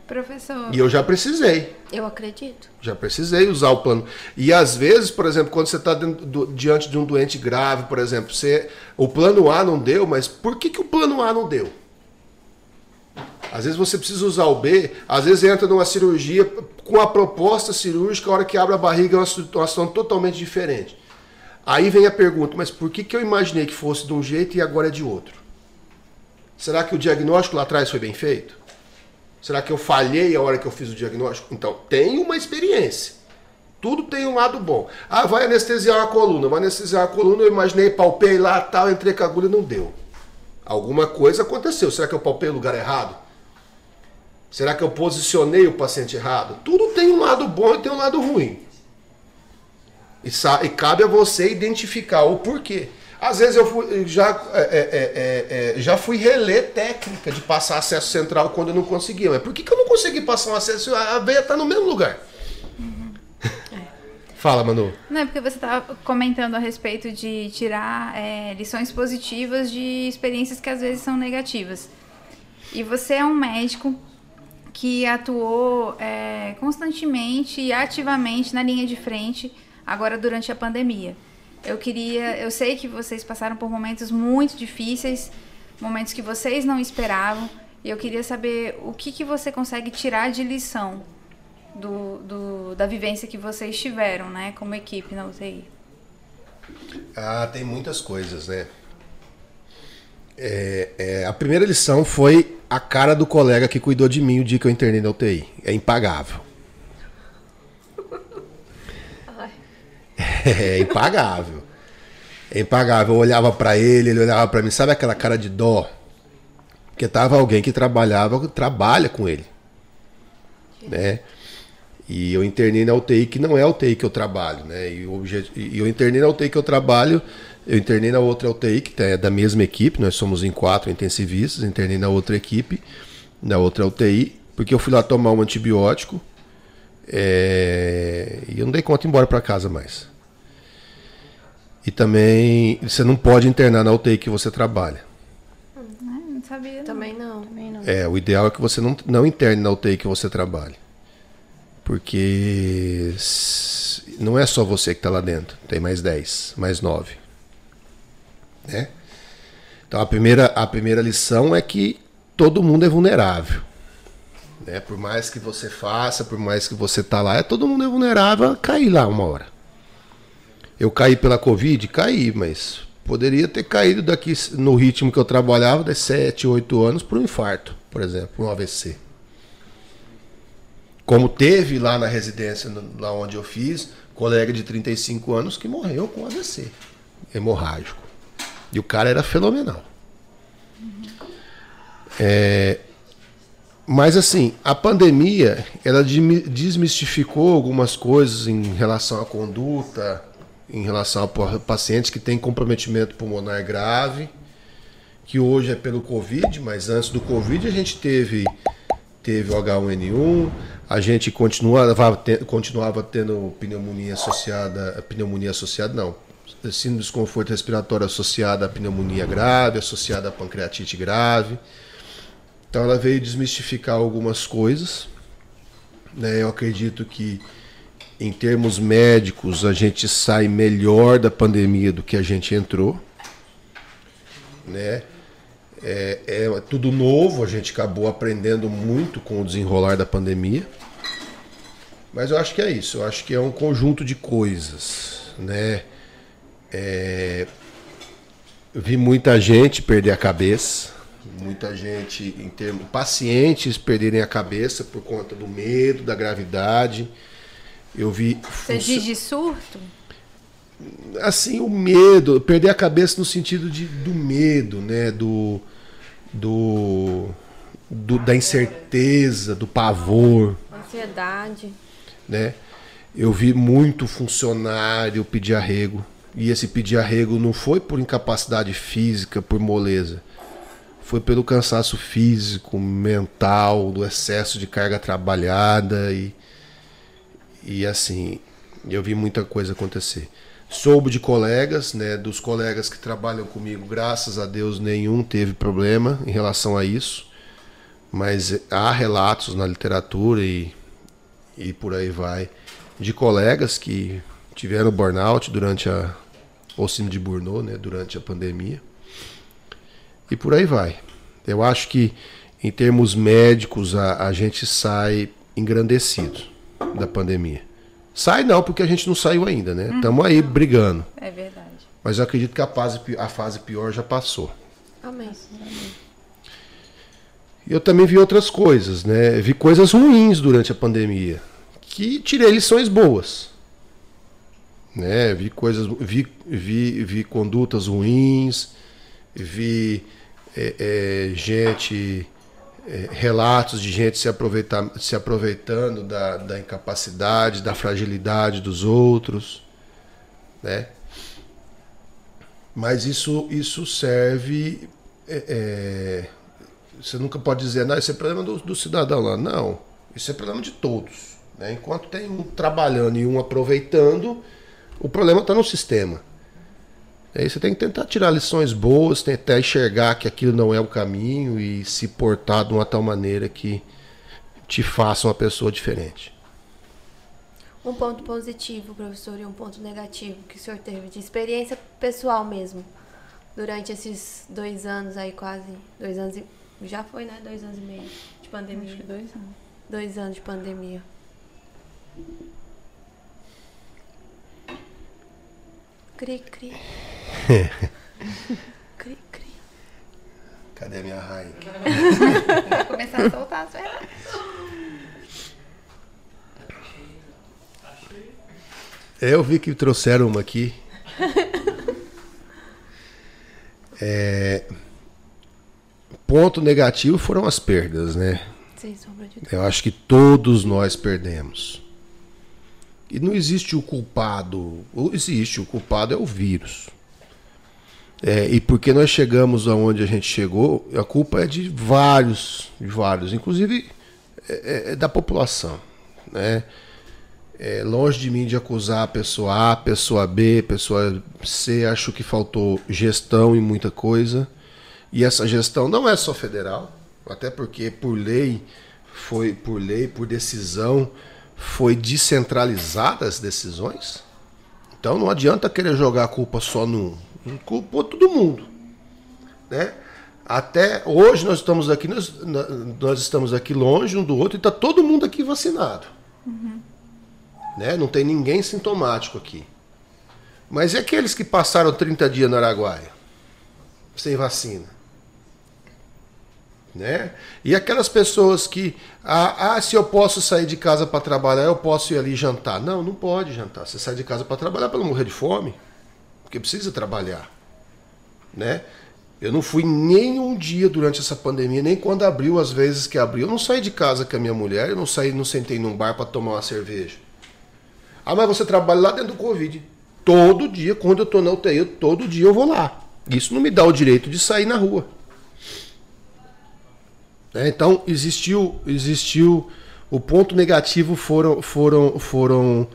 Professor, E eu já precisei. Eu acredito. Já precisei usar o plano. E às vezes, por exemplo, quando você está diante de um doente grave, por exemplo, você, o plano A não deu, mas por que, que o plano A não deu? Às vezes você precisa usar o B, às vezes entra numa cirurgia com a proposta cirúrgica, a hora que abre a barriga é uma situação totalmente diferente. Aí vem a pergunta, mas por que, que eu imaginei que fosse de um jeito e agora é de outro? Será que o diagnóstico lá atrás foi bem feito? Será que eu falhei a hora que eu fiz o diagnóstico? Então, tem uma experiência. Tudo tem um lado bom. Ah, vai anestesiar a coluna. Vai anestesiar a coluna, eu imaginei, palpei lá, tal, entrei com a agulha, não deu. Alguma coisa aconteceu. Será que eu palpei o lugar errado? Será que eu posicionei o paciente errado? Tudo tem um lado bom e tem um lado ruim. E, e cabe a você identificar o porquê. Às vezes eu fui- já, é, é, é, é, já fui reler técnica de passar acesso central quando eu não conseguia. Mas por que, que eu não consegui passar um acesso? A veia está no mesmo lugar. Fala, Manu. Não, é porque você estava comentando a respeito de tirar é, lições positivas de experiências que às vezes são negativas. E você é um médico que atuou é, constantemente e ativamente na linha de frente agora durante a pandemia. Eu queria, eu sei que vocês passaram por momentos muito difíceis, momentos que vocês não esperavam, e eu queria saber o que, que você consegue tirar de lição do, do- da vivência que vocês tiveram, né, como equipe na UTI. Ah, tem muitas coisas, né? É, é, a primeira lição foi a cara do colega que cuidou de mim o dia que eu internei na UTI. É impagável. É impagável. É impagável. Eu olhava pra ele, ele olhava pra mim. Sabe aquela cara de dó? Porque tava alguém que trabalhava, trabalha com ele. Né? E eu internei na UTI, que não é a UTI que eu trabalho, né? E, eu internei na UTI que eu trabalho, eu internei na outra UTI, que é da mesma equipe, nós somos em quatro intensivistas, internei na outra equipe, na outra UTI, porque eu fui lá tomar um antibiótico é, e eu não dei conta de ir embora para casa mais. E também você não pode internar na UTI que você trabalha. Ah, não sabia. não. Também não. Também não. É, o ideal é que você não, não interne na UTI que você trabalha. Porque não é só você que está lá dentro. Tem mais 10, mais 9. Né? Então a primeira, a primeira lição é que todo mundo é vulnerável. Né? Por mais que você faça, por mais que você tá lá, é, todo mundo é vulnerável a cair lá uma hora. Eu caí pela Covid? Caí, mas poderia ter caído daqui no ritmo que eu trabalhava, de 7, 8 anos, por um infarto, por exemplo, um AVC. Como teve lá na residência, lá onde eu fiz, colega de 35 anos que morreu com AVC hemorrágico. E o cara era fenomenal. É, mas assim, a pandemia, ela desmistificou algumas coisas em relação à conduta, em relação a pa- pacientes que têm comprometimento pulmonar grave, que hoje é pelo Covid, mas antes do Covid a gente teve, teve o H1N1, a gente continuava, continuava tendo pneumonia associada, pneumonia associada não, síndrome de desconforto respiratório associada à pneumonia grave, associada à pancreatite grave. Então ela veio desmistificar algumas coisas. né? Eu acredito que em termos médicos a gente sai melhor da pandemia do que a gente entrou. Né? É, é tudo novo, a gente acabou aprendendo muito com o desenrolar da pandemia. Mas eu acho que é isso, eu acho que é um conjunto de coisas. Né? É, vi muita gente perder a cabeça, muita gente, em termos, pacientes perderem a cabeça por conta do medo, da gravidade. Eu vi. Você diz de surto? assim, o medo, perder a cabeça no sentido de, do medo, né? Do, do, do- da incerteza, do pavor, Ansiedade. né? Eu vi muito funcionário pedir arrego. E esse pedir arrego não foi por incapacidade física, por moleza. Foi pelo cansaço físico, mental, do excesso de carga trabalhada e, e assim, eu vi muita coisa acontecer. Soube de colegas, né, dos colegas que trabalham comigo, graças a Deus nenhum teve problema em relação a isso. Mas há relatos na literatura e, e por aí vai de colegas que tiveram burnout durante a ou de Burnout, né, durante a pandemia. E por aí vai. Eu acho que em termos médicos a, a gente sai engrandecido da pandemia. Sai não, porque a gente não saiu ainda, né? Estamos aí brigando. É verdade. Mas eu acredito que a fase, a fase pior já passou. Amém. E eu também vi outras coisas, né? Vi coisas ruins durante a pandemia, que tirei lições boas. Né? Vi coisas, vi, vi, vi condutas ruins, vi é, é, gente, é, relatos de gente se, aproveitar, se aproveitando da, da incapacidade, da fragilidade dos outros, né? Mas isso, isso serve é, é, você nunca pode dizer, não, esse é problema do, do cidadão lá. Não, isso é problema de todos. né? Enquanto tem um trabalhando e um aproveitando, o problema está no sistema. Aí você tem que tentar tirar lições boas, tentar enxergar que aquilo não é o caminho e se portar de uma tal maneira que te faça uma pessoa diferente. Um ponto positivo, professor, e um ponto negativo que o senhor teve de experiência pessoal mesmo. Durante esses dois anos aí, quase. Dois anos e. Já foi, né? Dois anos e meio de pandemia. Acho que dois anos. Dois anos de pandemia. Cri, cri. cri, cri. Cadê a minha rainha? Vai começar a soltar as verdades. Eu vi que trouxeram uma aqui. É, Ponto negativo foram as perdas, né? Sem sombra de dúvida. Eu acho que todos nós perdemos. E não existe o culpado. Ou Existe, o culpado é o vírus. É, e porque nós chegamos aonde a gente chegou, a culpa é de vários, de vários, inclusive é, é- é da população. Né? É, longe de mim de acusar a pessoa A, pessoa B, pessoa C, acho que faltou gestão em muita coisa. E essa gestão não é só federal, até porque por lei foi por lei, por decisão, foi descentralizada as decisões. Então não adianta querer jogar a culpa só num, culpou todo mundo, né? Até hoje nós estamos aqui, nós, nós estamos aqui longe um do outro e está todo mundo aqui vacinado. Né? Não tem ninguém sintomático aqui. Mas e aqueles que passaram 30 dias no Araguaia? Sem vacina? Né? E aquelas pessoas que, ah, ah se eu posso sair de casa para trabalhar, eu posso ir ali jantar. Não, não pode jantar. Você sai de casa para trabalhar para não morrer de fome, porque precisa trabalhar. Né? Eu não fui nem um dia durante essa pandemia, nem quando abriu as vezes que abriu. Eu não saí de casa com a minha mulher, eu não saí, não sentei num bar para tomar uma cerveja. Ah, mas você trabalha lá dentro do Covid. Todo dia, quando eu tô na UTI, todo dia eu vou lá. Isso não me dá o direito de sair na rua. É, então existiu, existiu o ponto negativo foram, foram, foram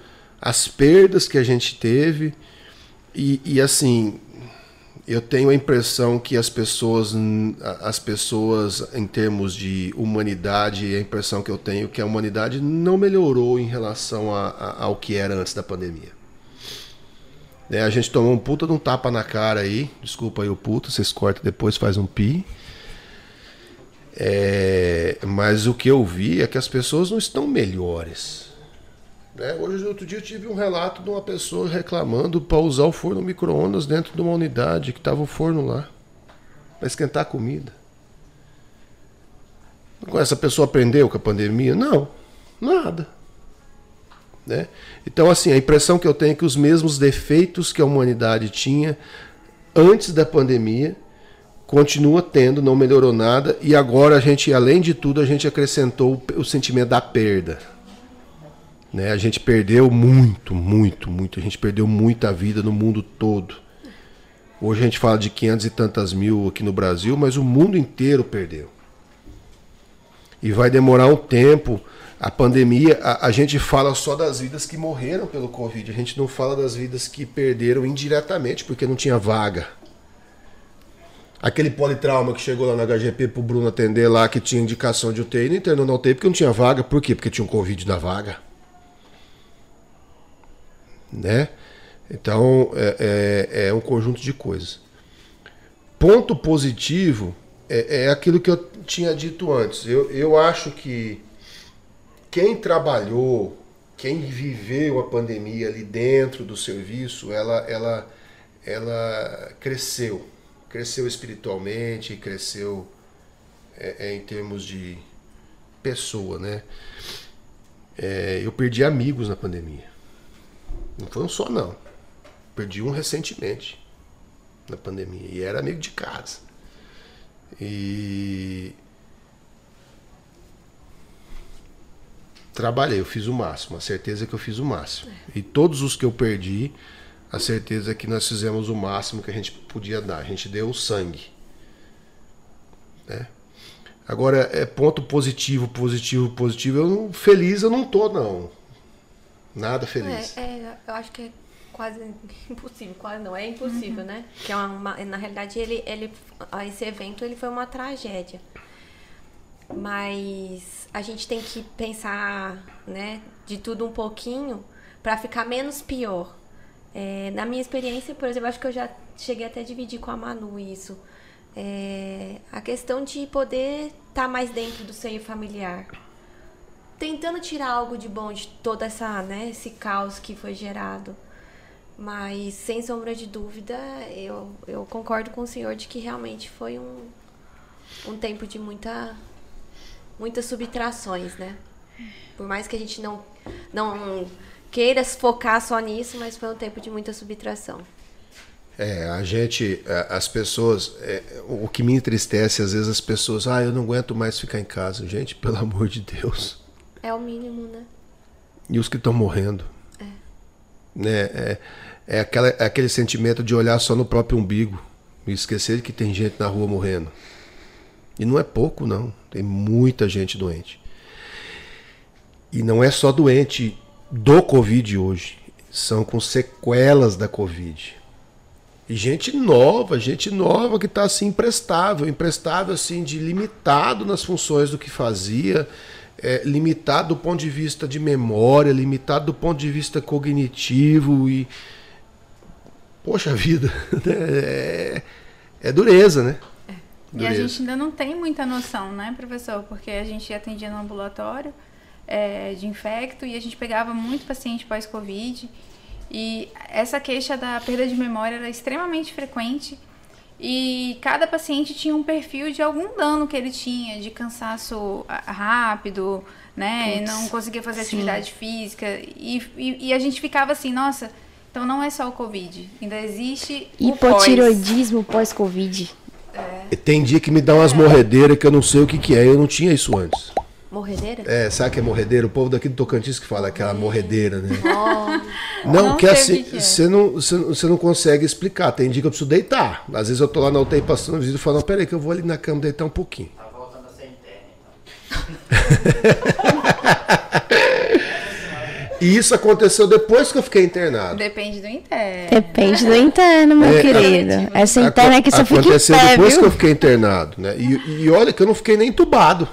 as perdas que a gente teve e, e assim eu tenho a impressão que as pessoas, as pessoas em termos de humanidade, a impressão que eu tenho é que a humanidade não melhorou em relação a, a, ao que era antes da pandemia. É, a gente tomou um puta de um tapa na cara aí, desculpa aí o puto, vocês cortam depois, faz um pi. É, mas o que eu vi é que as pessoas não estão melhores. Né? Hoje, outro dia, eu tive um relato de uma pessoa reclamando para usar o forno micro-ondas dentro de uma unidade que estava o forno lá para esquentar a comida. Essa pessoa aprendeu com a pandemia? Não, nada. Né? Então, assim, a impressão que eu tenho é que os mesmos defeitos que a humanidade tinha antes da pandemia continua tendo, não melhorou nada, e agora a gente, além de tudo, a gente acrescentou o sentimento da perda. Né? A gente perdeu muito, muito, muito. A gente perdeu muita vida no mundo todo. Hoje a gente fala de 500 e tantas mil aqui no Brasil, mas o mundo inteiro perdeu. E vai demorar um tempo. A pandemia, a, a gente fala só das vidas que morreram pelo Covid. A gente não fala das vidas que perderam indiretamente porque não tinha vaga. Aquele politrauma que chegou lá na HGP pro Bruno atender lá, que tinha indicação de UTI, não internou na UTI porque não tinha vaga. Por quê? Porque tinha um Covid na vaga né? Então é, é, é um conjunto de coisas. Ponto positivo é, é, aquilo que eu tinha dito antes. Eu, eu acho que quem trabalhou, quem viveu a pandemia ali dentro do serviço, ela, ela, ela cresceu. Cresceu espiritualmente, cresceu é, é, em termos de pessoa, né? É, eu perdi amigos na pandemia. Não foi um só, não. Perdi um recentemente, na pandemia. E era amigo de casa. E. Trabalhei, eu fiz o máximo. A certeza é que eu fiz o máximo. E todos os que eu perdi, a certeza é que nós fizemos o máximo que a gente podia dar. A gente deu o sangue. Né? Agora, é ponto positivo, positivo, positivo. Eu não, feliz eu não tô, não. Nada feliz. É, é, eu acho que é quase impossível, quase não, é impossível, uhum. né? Que é uma, uma, na realidade ele, ele, esse evento ele foi uma tragédia. Mas a gente tem que pensar, né, de tudo um pouquinho para ficar menos pior. É, na minha experiência, por exemplo, acho que eu já cheguei até a dividir com a Manu isso. É, a questão de poder estar tá mais dentro do seio familiar tentando tirar algo de bom de toda essa, né, esse caos que foi gerado. Mas sem sombra de dúvida, eu, eu concordo com o senhor de que realmente foi um, um tempo de muita muitas subtrações, né? Por mais que a gente não não queira focar só nisso, mas foi um tempo de muita subtração. É, a gente, é, as pessoas, é, o que me entristece às vezes as pessoas, ah, eu não aguento mais ficar em casa, gente, pelo amor de Deus. É o mínimo, né? E os que estão morrendo. É. Né? É, é, aquela, é aquele sentimento de olhar só no próprio umbigo e esquecer que tem gente na rua morrendo. E não é pouco, não. Tem muita gente doente. E não é só doente do Covid hoje. São com sequelas da Covid. E gente nova, gente nova que está assim imprestável, imprestável assim de limitado nas funções do que fazia, é, limitado do ponto de vista de memória, limitado do ponto de vista cognitivo e. Poxa vida, é, é dureza, né? É. E a gente ainda não tem muita noção, né, professor? Porque a gente atendia no ambulatório é, de infecto e a gente pegava muito paciente pós-Covid. E essa queixa da perda de memória era extremamente frequente. E cada paciente tinha um perfil de algum dano que ele tinha, de cansaço rápido, né? Putz, não conseguia fazer sim. atividade física. E, e, e a gente ficava assim, nossa, então não é só o Covid. Ainda existe o pós. Hipotiroidismo pós-Covid. E Tem dia que me dá umas morredeiras que eu não sei o que, que é. Eu não tinha isso antes. Morredeira? É, sabe que é morredeira? O povo daqui do Tocantins que fala aquela morredeira, né? Ó, Não, não que assim, que que é. você não, você não- você não consegue explicar. Tem dia que eu preciso deitar. Às vezes eu tô lá na UTI passando visita e falo, não, peraí que eu vou ali na cama deitar um pouquinho. Tá voltando a ser interno, então. E isso aconteceu depois que eu fiquei internado. Depende do interno. Depende do interno, meu É, querido. Essa Aco- interna aqui só fica em Aconteceu depois que viu? eu fiquei internado, né? E, e olha que eu não fiquei nem entubado.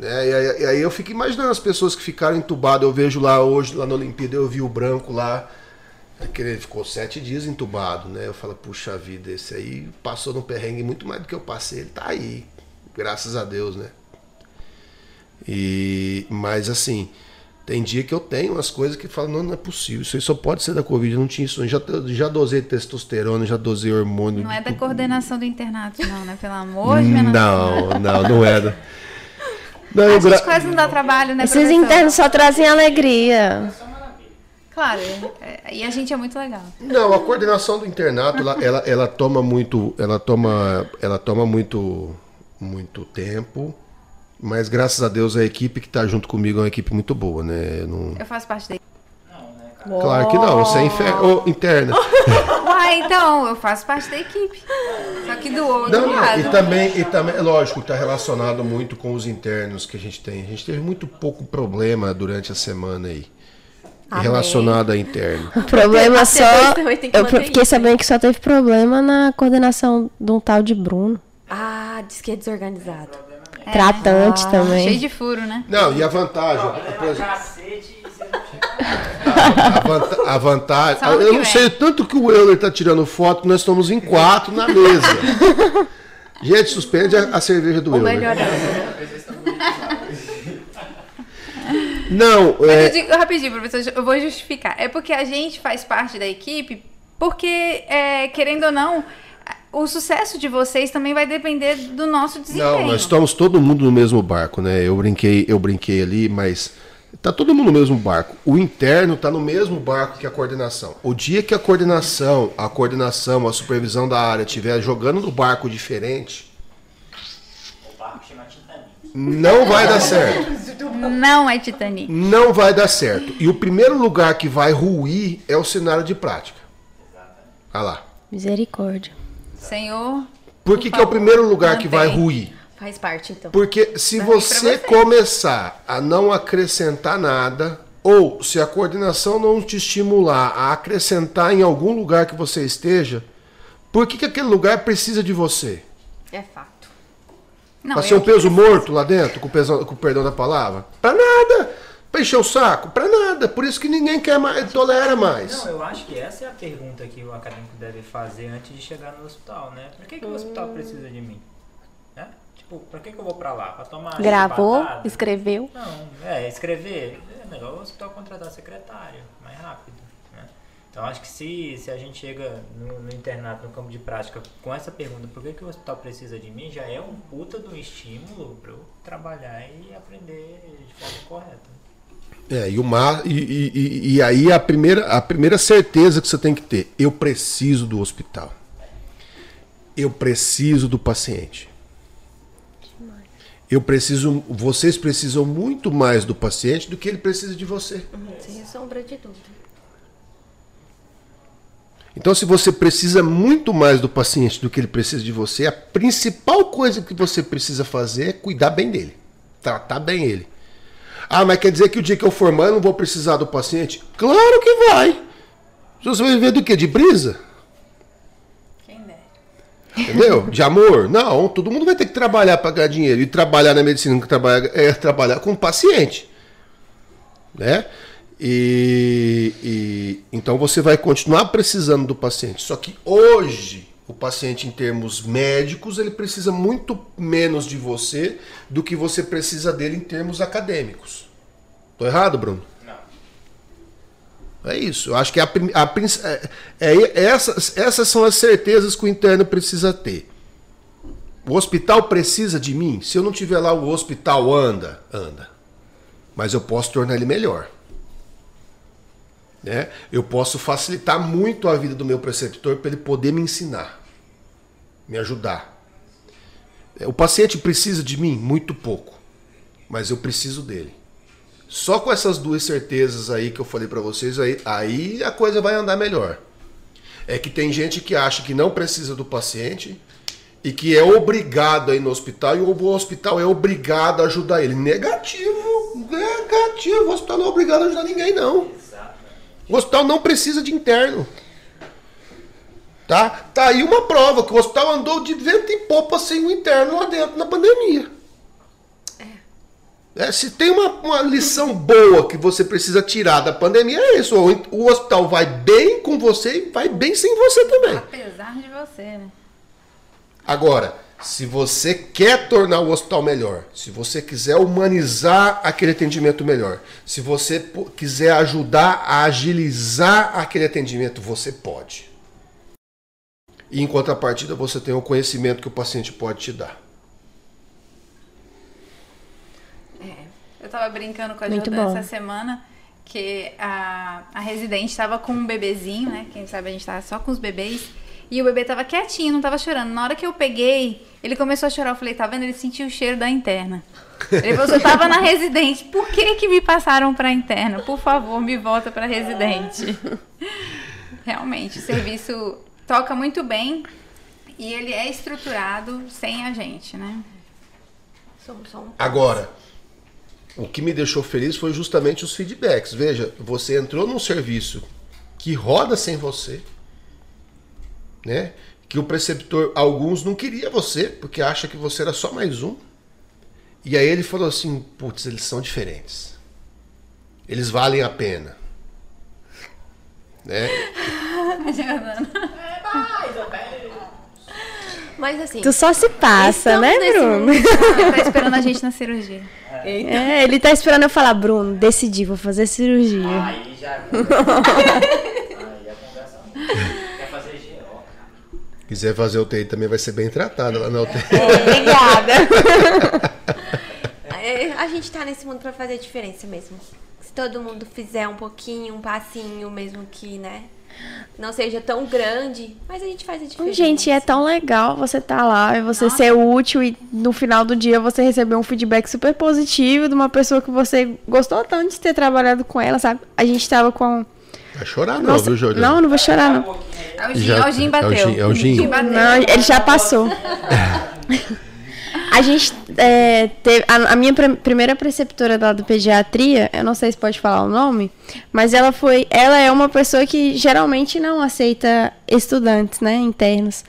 É, e, aí, e aí eu fico imaginando as pessoas que ficaram entubadas. Eu vejo lá hoje, lá na Olimpíada, eu vi o branco lá. que Ele ficou sete dias entubado, né? Eu falo, puxa vida, esse aí passou no perrengue muito mais do que eu passei. Ele tá aí, graças a Deus, né? E, mas assim, tem dia que eu tenho umas coisas que falam, não, não é possível, isso aí só pode ser da Covid, eu não tinha isso. Já, já dosei testosterona, já dosei hormônio. Não é da de- coordenação do internato, não, né? Pelo amor de Deus. Não, não, não é. Não, A gente quase não dá trabalho, né, Esses professor? internos só trazem alegria. Claro, é- e a gente é muito legal. não, a coordenação do internato, ela, ela, ela toma muito, ela toma, ela toma muito, muito tempo. Mas graças a Deus a equipe que está junto comigo é uma equipe muito boa, né? Eu não- Eu faço parte da Claro que não, você é infer... ô, interna. Uai, então, eu faço parte da equipe. Só que do outro Não, não, lado. e também, e também, lógico, está relacionado muito com os internos que a gente tem. A gente teve muito pouco problema durante a semana aí. Amém. Relacionado a interno. O problema só. Eu fiquei isso, sabendo que só teve problema na coordenação de um tal de Bruno. Ah, diz que é desorganizado. Tratante Cheio também. de furo, né? Não, e a vantagem, por exemplo, Cacete, não a, vanta- a vantagem, eu não sei tanto que o Euler tá tirando foto, nós estamos em quatro na mesa. Gente, suspende a, a cerveja do Euler. melhor, Não, Mas eu é, digo, rapidinho, professor, eu vou justificar. É porque a gente faz parte da equipe, porque, é, querendo ou não, o sucesso de vocês também vai depender do nosso desempenho. não, nós estamos todo mundo no mesmo barco, né? Eu brinquei, eu brinquei ali, mas tá todo mundo no mesmo barco. O interno tá no mesmo barco que a coordenação. O dia que a coordenação, a coordenação, a supervisão da área estiver jogando no barco diferente, O barco chama Titanic. não vai dar certo. Não é Titanic. Não vai dar certo. E o primeiro lugar que vai ruir é o cenário de prática. Olha lá. Misericórdia. Senhor, Por que, que é o primeiro lugar que vai ruir? Faz parte então. Porque se Vai você você. começar a não acrescentar nada, ou se a coordenação não te estimular a acrescentar em algum lugar que você esteja, por que, que aquele lugar precisa de você? É fato. não, Pra ser eu um peso morto lá dentro, com o, pesão- com o perdão da palavra? Pra nada! Pra encher o saco? Pra nada! Por isso que ninguém quer mais, tolera mais. Não, eu acho que essa é a pergunta que o acadêmico deve fazer antes de chegar no hospital, né? Por que, que o hospital precisa de mim? Tipo, pra que, que eu vou pra lá? Pra tomar Gravou, chibatada? escreveu. Não, é, escrever. É melhor o hospital contratar secretário, mais rápido. Né? Então acho que se, se a gente chega no, no internato, no campo de prática, com essa pergunta, por que, que o hospital precisa de mim, já é um puta do estímulo para eu trabalhar e aprender de forma correta. É, e, o ma- e, e- e- e aí a primeira, a primeira certeza que você tem que ter, eu preciso do hospital. Eu preciso do paciente. Eu preciso, vocês precisam muito mais do paciente do que ele precisa de você. Sem sombra de dúvida. Então, se você precisa muito mais do paciente do que ele precisa de você, a principal coisa que você precisa fazer é cuidar bem dele, tratar bem ele. Ah, mas quer dizer que o dia que eu formar eu não vou precisar do paciente? Claro que vai. Você vai viver do quê? De brisa? Entendeu? De amor? Não, todo mundo vai ter que trabalhar para ganhar dinheiro. E trabalhar na medicina que trabalha, é trabalhar com o paciente. Né? E, e- então você vai continuar precisando do paciente. Só que hoje, o paciente, em termos médicos, ele precisa muito menos de você do que você precisa dele em termos acadêmicos. Tô errado, Bruno? É isso. Eu acho que a, prim- a princ- é, é- essas, essas são as certezas que o interno precisa ter. O hospital precisa de mim? Se eu não tiver lá, o hospital anda, anda. Mas eu posso tornar ele melhor. Né? Eu posso facilitar muito a vida do meu preceptor para ele poder me ensinar, me ajudar. O paciente precisa de mim? Muito pouco. Mas eu preciso dele. Só com essas duas certezas aí que eu falei pra vocês, aí, aí a coisa vai andar melhor. É que tem gente que acha que não precisa do paciente e que é obrigado a ir no hospital e o hospital é obrigado a ajudar ele. Negativo, negativo. O hospital não é obrigado a ajudar ninguém, não. O hospital não precisa de interno. Tá? Tá aí uma prova que o hospital andou de vento em popa sem o interno lá dentro na pandemia. É, se tem uma, uma lição boa que você precisa tirar da pandemia, é isso. O, o hospital vai bem com você e vai bem sem você também. Apesar de você, né? Agora, se você quer tornar o hospital melhor, se você quiser humanizar aquele atendimento melhor, se você quiser ajudar a agilizar aquele atendimento, você pode. E em contrapartida, você tem o conhecimento que o paciente pode te dar. Eu tava brincando com a Muito Jordana bom. essa semana que a, a residente tava com um bebezinho, né? Quem sabe a gente tava só com os bebês. E o bebê tava quietinho, não tava chorando. Na hora que eu peguei, ele começou a chorar. Eu falei, tá vendo? Ele sentiu o cheiro da interna. Ele falou, eu tava na residente. Por que que me passaram pra interna? Por favor, me volta pra residente. Realmente, o serviço toca muito bem e ele é estruturado sem a gente, né? Somos só um Agora, o que me deixou feliz foi justamente os feedbacks. Veja, você entrou num serviço que roda sem você, né? Que o preceptor, alguns não queria você, porque acha que você era só mais um. E aí ele falou assim: putz, eles são diferentes. Eles valem a pena. Né? Mas assim, Tu só se passa, né, Bruno? Ele tá esperando a gente na cirurgia. É, ele tá esperando eu falar, Bruno, decidi, vou fazer cirurgia. Aí já. Aí a conversa. Quer fazer GO, cara. Quiser fazer UTI também vai ser bem tratado lá na UTI. Obrigada. é, a gente tá nesse mundo pra fazer diferença mesmo. Se todo mundo fizer um pouquinho, um passinho, mesmo que, né? Não seja tão grande, mas a gente faz a diferença. Gente, é tão legal você tá lá e você ser útil e no final do dia você receber um feedback super positivo de uma pessoa que você gostou tanto de ter trabalhado com ela, sabe? A gente tava com. Vai chorar não, Nossa, viu, Jordana? não, não vou chorar, não. É o Gin, Já- é o Gin é o bateu. Gin, é o bateu. Não, ele já passou. A gente é, teve. A, a minha pre- primeira preceptora lá do pediatria, eu não sei se pode falar o nome, mas ela foi. Ela é uma pessoa que geralmente não aceita estudantes, né? Internos.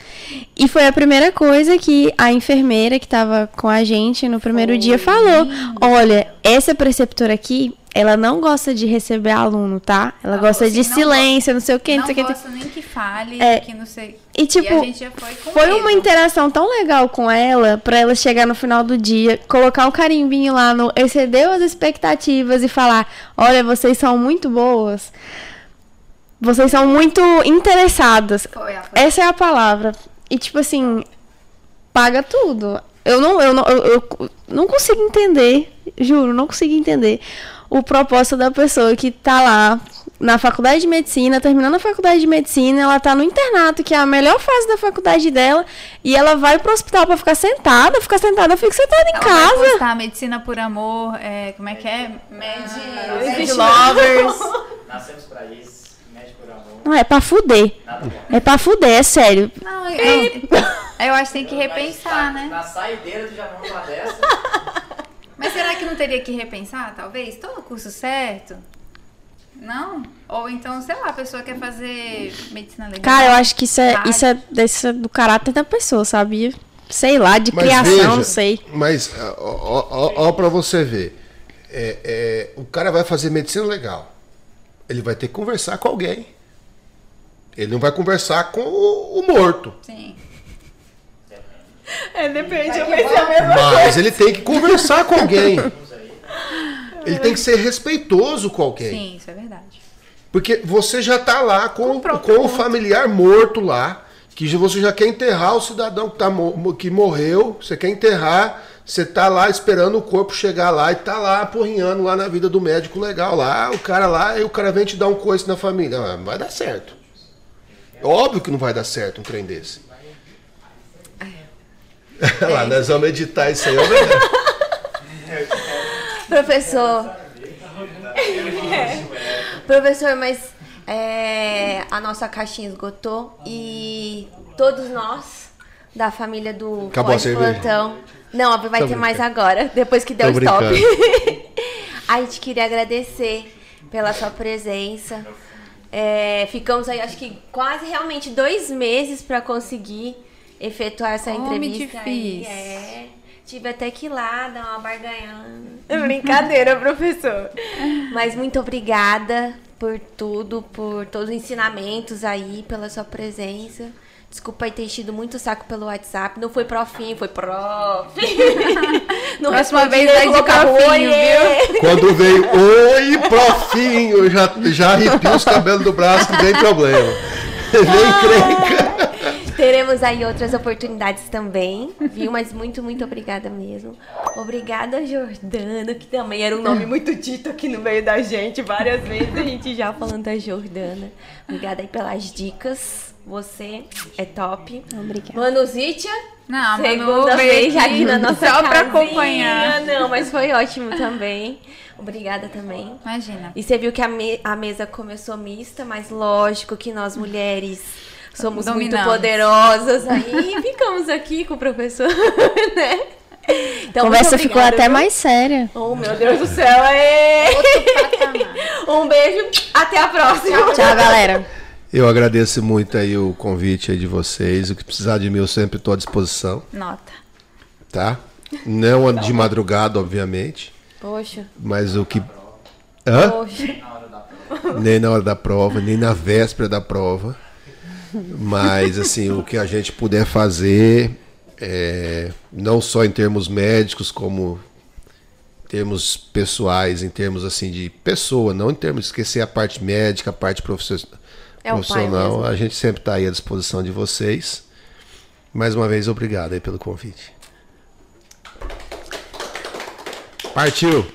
E foi a primeira coisa que a enfermeira que estava com a gente no primeiro dia falou: Olha, essa preceptora aqui. Ela não gosta de receber aluno, tá? Ela gosta de assim, não silêncio, não sei o quê, não, Não sei o quê. gosto nem que fale, É, que não sei. E tipo, já foi foi uma interação tão legal com ela, pra ela chegar no final do dia, colocar um carimbinho lá no excedeu as expectativas e falar: "Olha, vocês são muito boas. Vocês são muito interessadas". Foi, foi. Essa é a palavra. E tipo assim, paga tudo. Eu não eu não eu, eu não consigo entender, juro, não consigo entender o propósito da pessoa que tá lá na faculdade de medicina, terminando a faculdade de medicina, ela tá no internato, que é a melhor fase da faculdade dela, e ela vai pro hospital pra ficar sentada, ficar sentada, eu fico sentada em Ela vai casa. postar medicina por amor, é, como é que é? Med, Med Lovers. Nascemos pra isso. Mexe por amor. Não, é pra fuder. Nada bom. É pra fuder, é sério. Não, eu, eu acho que tem que repensar, né? Na saideira tu já uma dessa. Mas será que não teria que repensar, talvez? Tô no curso certo? Não? Ou então, sei lá, a pessoa quer fazer medicina legal. Cara, eu acho que isso é, isso é desse, do caráter da pessoa, sabia? Sei lá, de Mas criação, veja, não sei. Mas, ó, ó, ó, ó pra você ver. É, é, o cara vai fazer medicina legal. Ele vai ter que conversar com alguém. Ele não vai conversar com o, o morto. Sim. É, depende, eu pensei a mesma Mas ele tem que conversar com alguém. Ele tem que ser respeitoso com alguém. Sim, isso é verdade. Porque você já tá lá com, Com o com o familiar morto lá, que você já quer enterrar o cidadão que, tá, que morreu, você quer enterrar, você tá lá esperando o corpo chegar lá e tá lá porrinhando lá na vida do médico legal lá, o cara lá, e o cara vem te dar um coice na família. Ah, não vai dar certo. Óbvio que não vai dar certo um trem desse. Olha lá, nós vamos editar isso aí, velho. Professor. Professor, mas é, a nossa caixinha esgotou e todos nós da família do Acabou? Plantão. Não, vai Tô ter mais brincando. agora, depois que deu Tô stop. brincando. a gente queria agradecer pela sua presença. É, ficamos aí, acho que quase realmente dois meses para conseguir efetuar essa Homem entrevista. aí. difícil. É, tive até que ir lá dar uma barganhada. Brincadeira, professor. Mas muito obrigada por tudo, por todos os ensinamentos aí, pela sua presença. Desculpa aí ter enchido muito o saco pelo WhatsApp. Não foi profinho, foi prof. Não Próxima vez vai de profinho, oiê. Quando veio, oi, profinho, eu já, já arrepio os cabelos do braço que vem problema. Vem crenca. Teremos aí outras oportunidades também, viu? Mas muito, muito obrigada mesmo. Obrigada, Jordana, que também era um nome muito dito aqui no meio da gente. Várias vezes a gente já falando da Jordana. Obrigada aí pelas dicas. Você é top. Obrigada. Manuzítia, Não, a Manu segunda veio vez aqui na nossa só pra casinha. acompanhar. Não, mas foi ótimo também. Obrigada também. Imagina. E você viu que a, me- a mesa começou mista, mas lógico que nós mulheres somos muito Dominamos. poderosas aí e ficamos aqui com o professor, né? Então, a conversa muito ficou até viu? mais séria. Oh, meu Deus do céu! aê! Um beijo, até a próxima. Tchau, galera. Eu agradeço muito aí o convite aí de vocês. O que precisar de mim, eu sempre estou à disposição, Nota. tá? Não de madrugada, obviamente, Poxa, mas o que. Hã? poxa. Nem na hora da prova, nem na véspera da prova. Mas, assim, o que a gente puder fazer, é, não só em termos médicos, como em termos pessoais, em termos, assim, de pessoa, não em termos de esquecer a parte médica, a parte É o pai profissional. a gente sempre está aí à disposição de vocês. Mais uma vez, obrigado aí pelo convite. Partiu!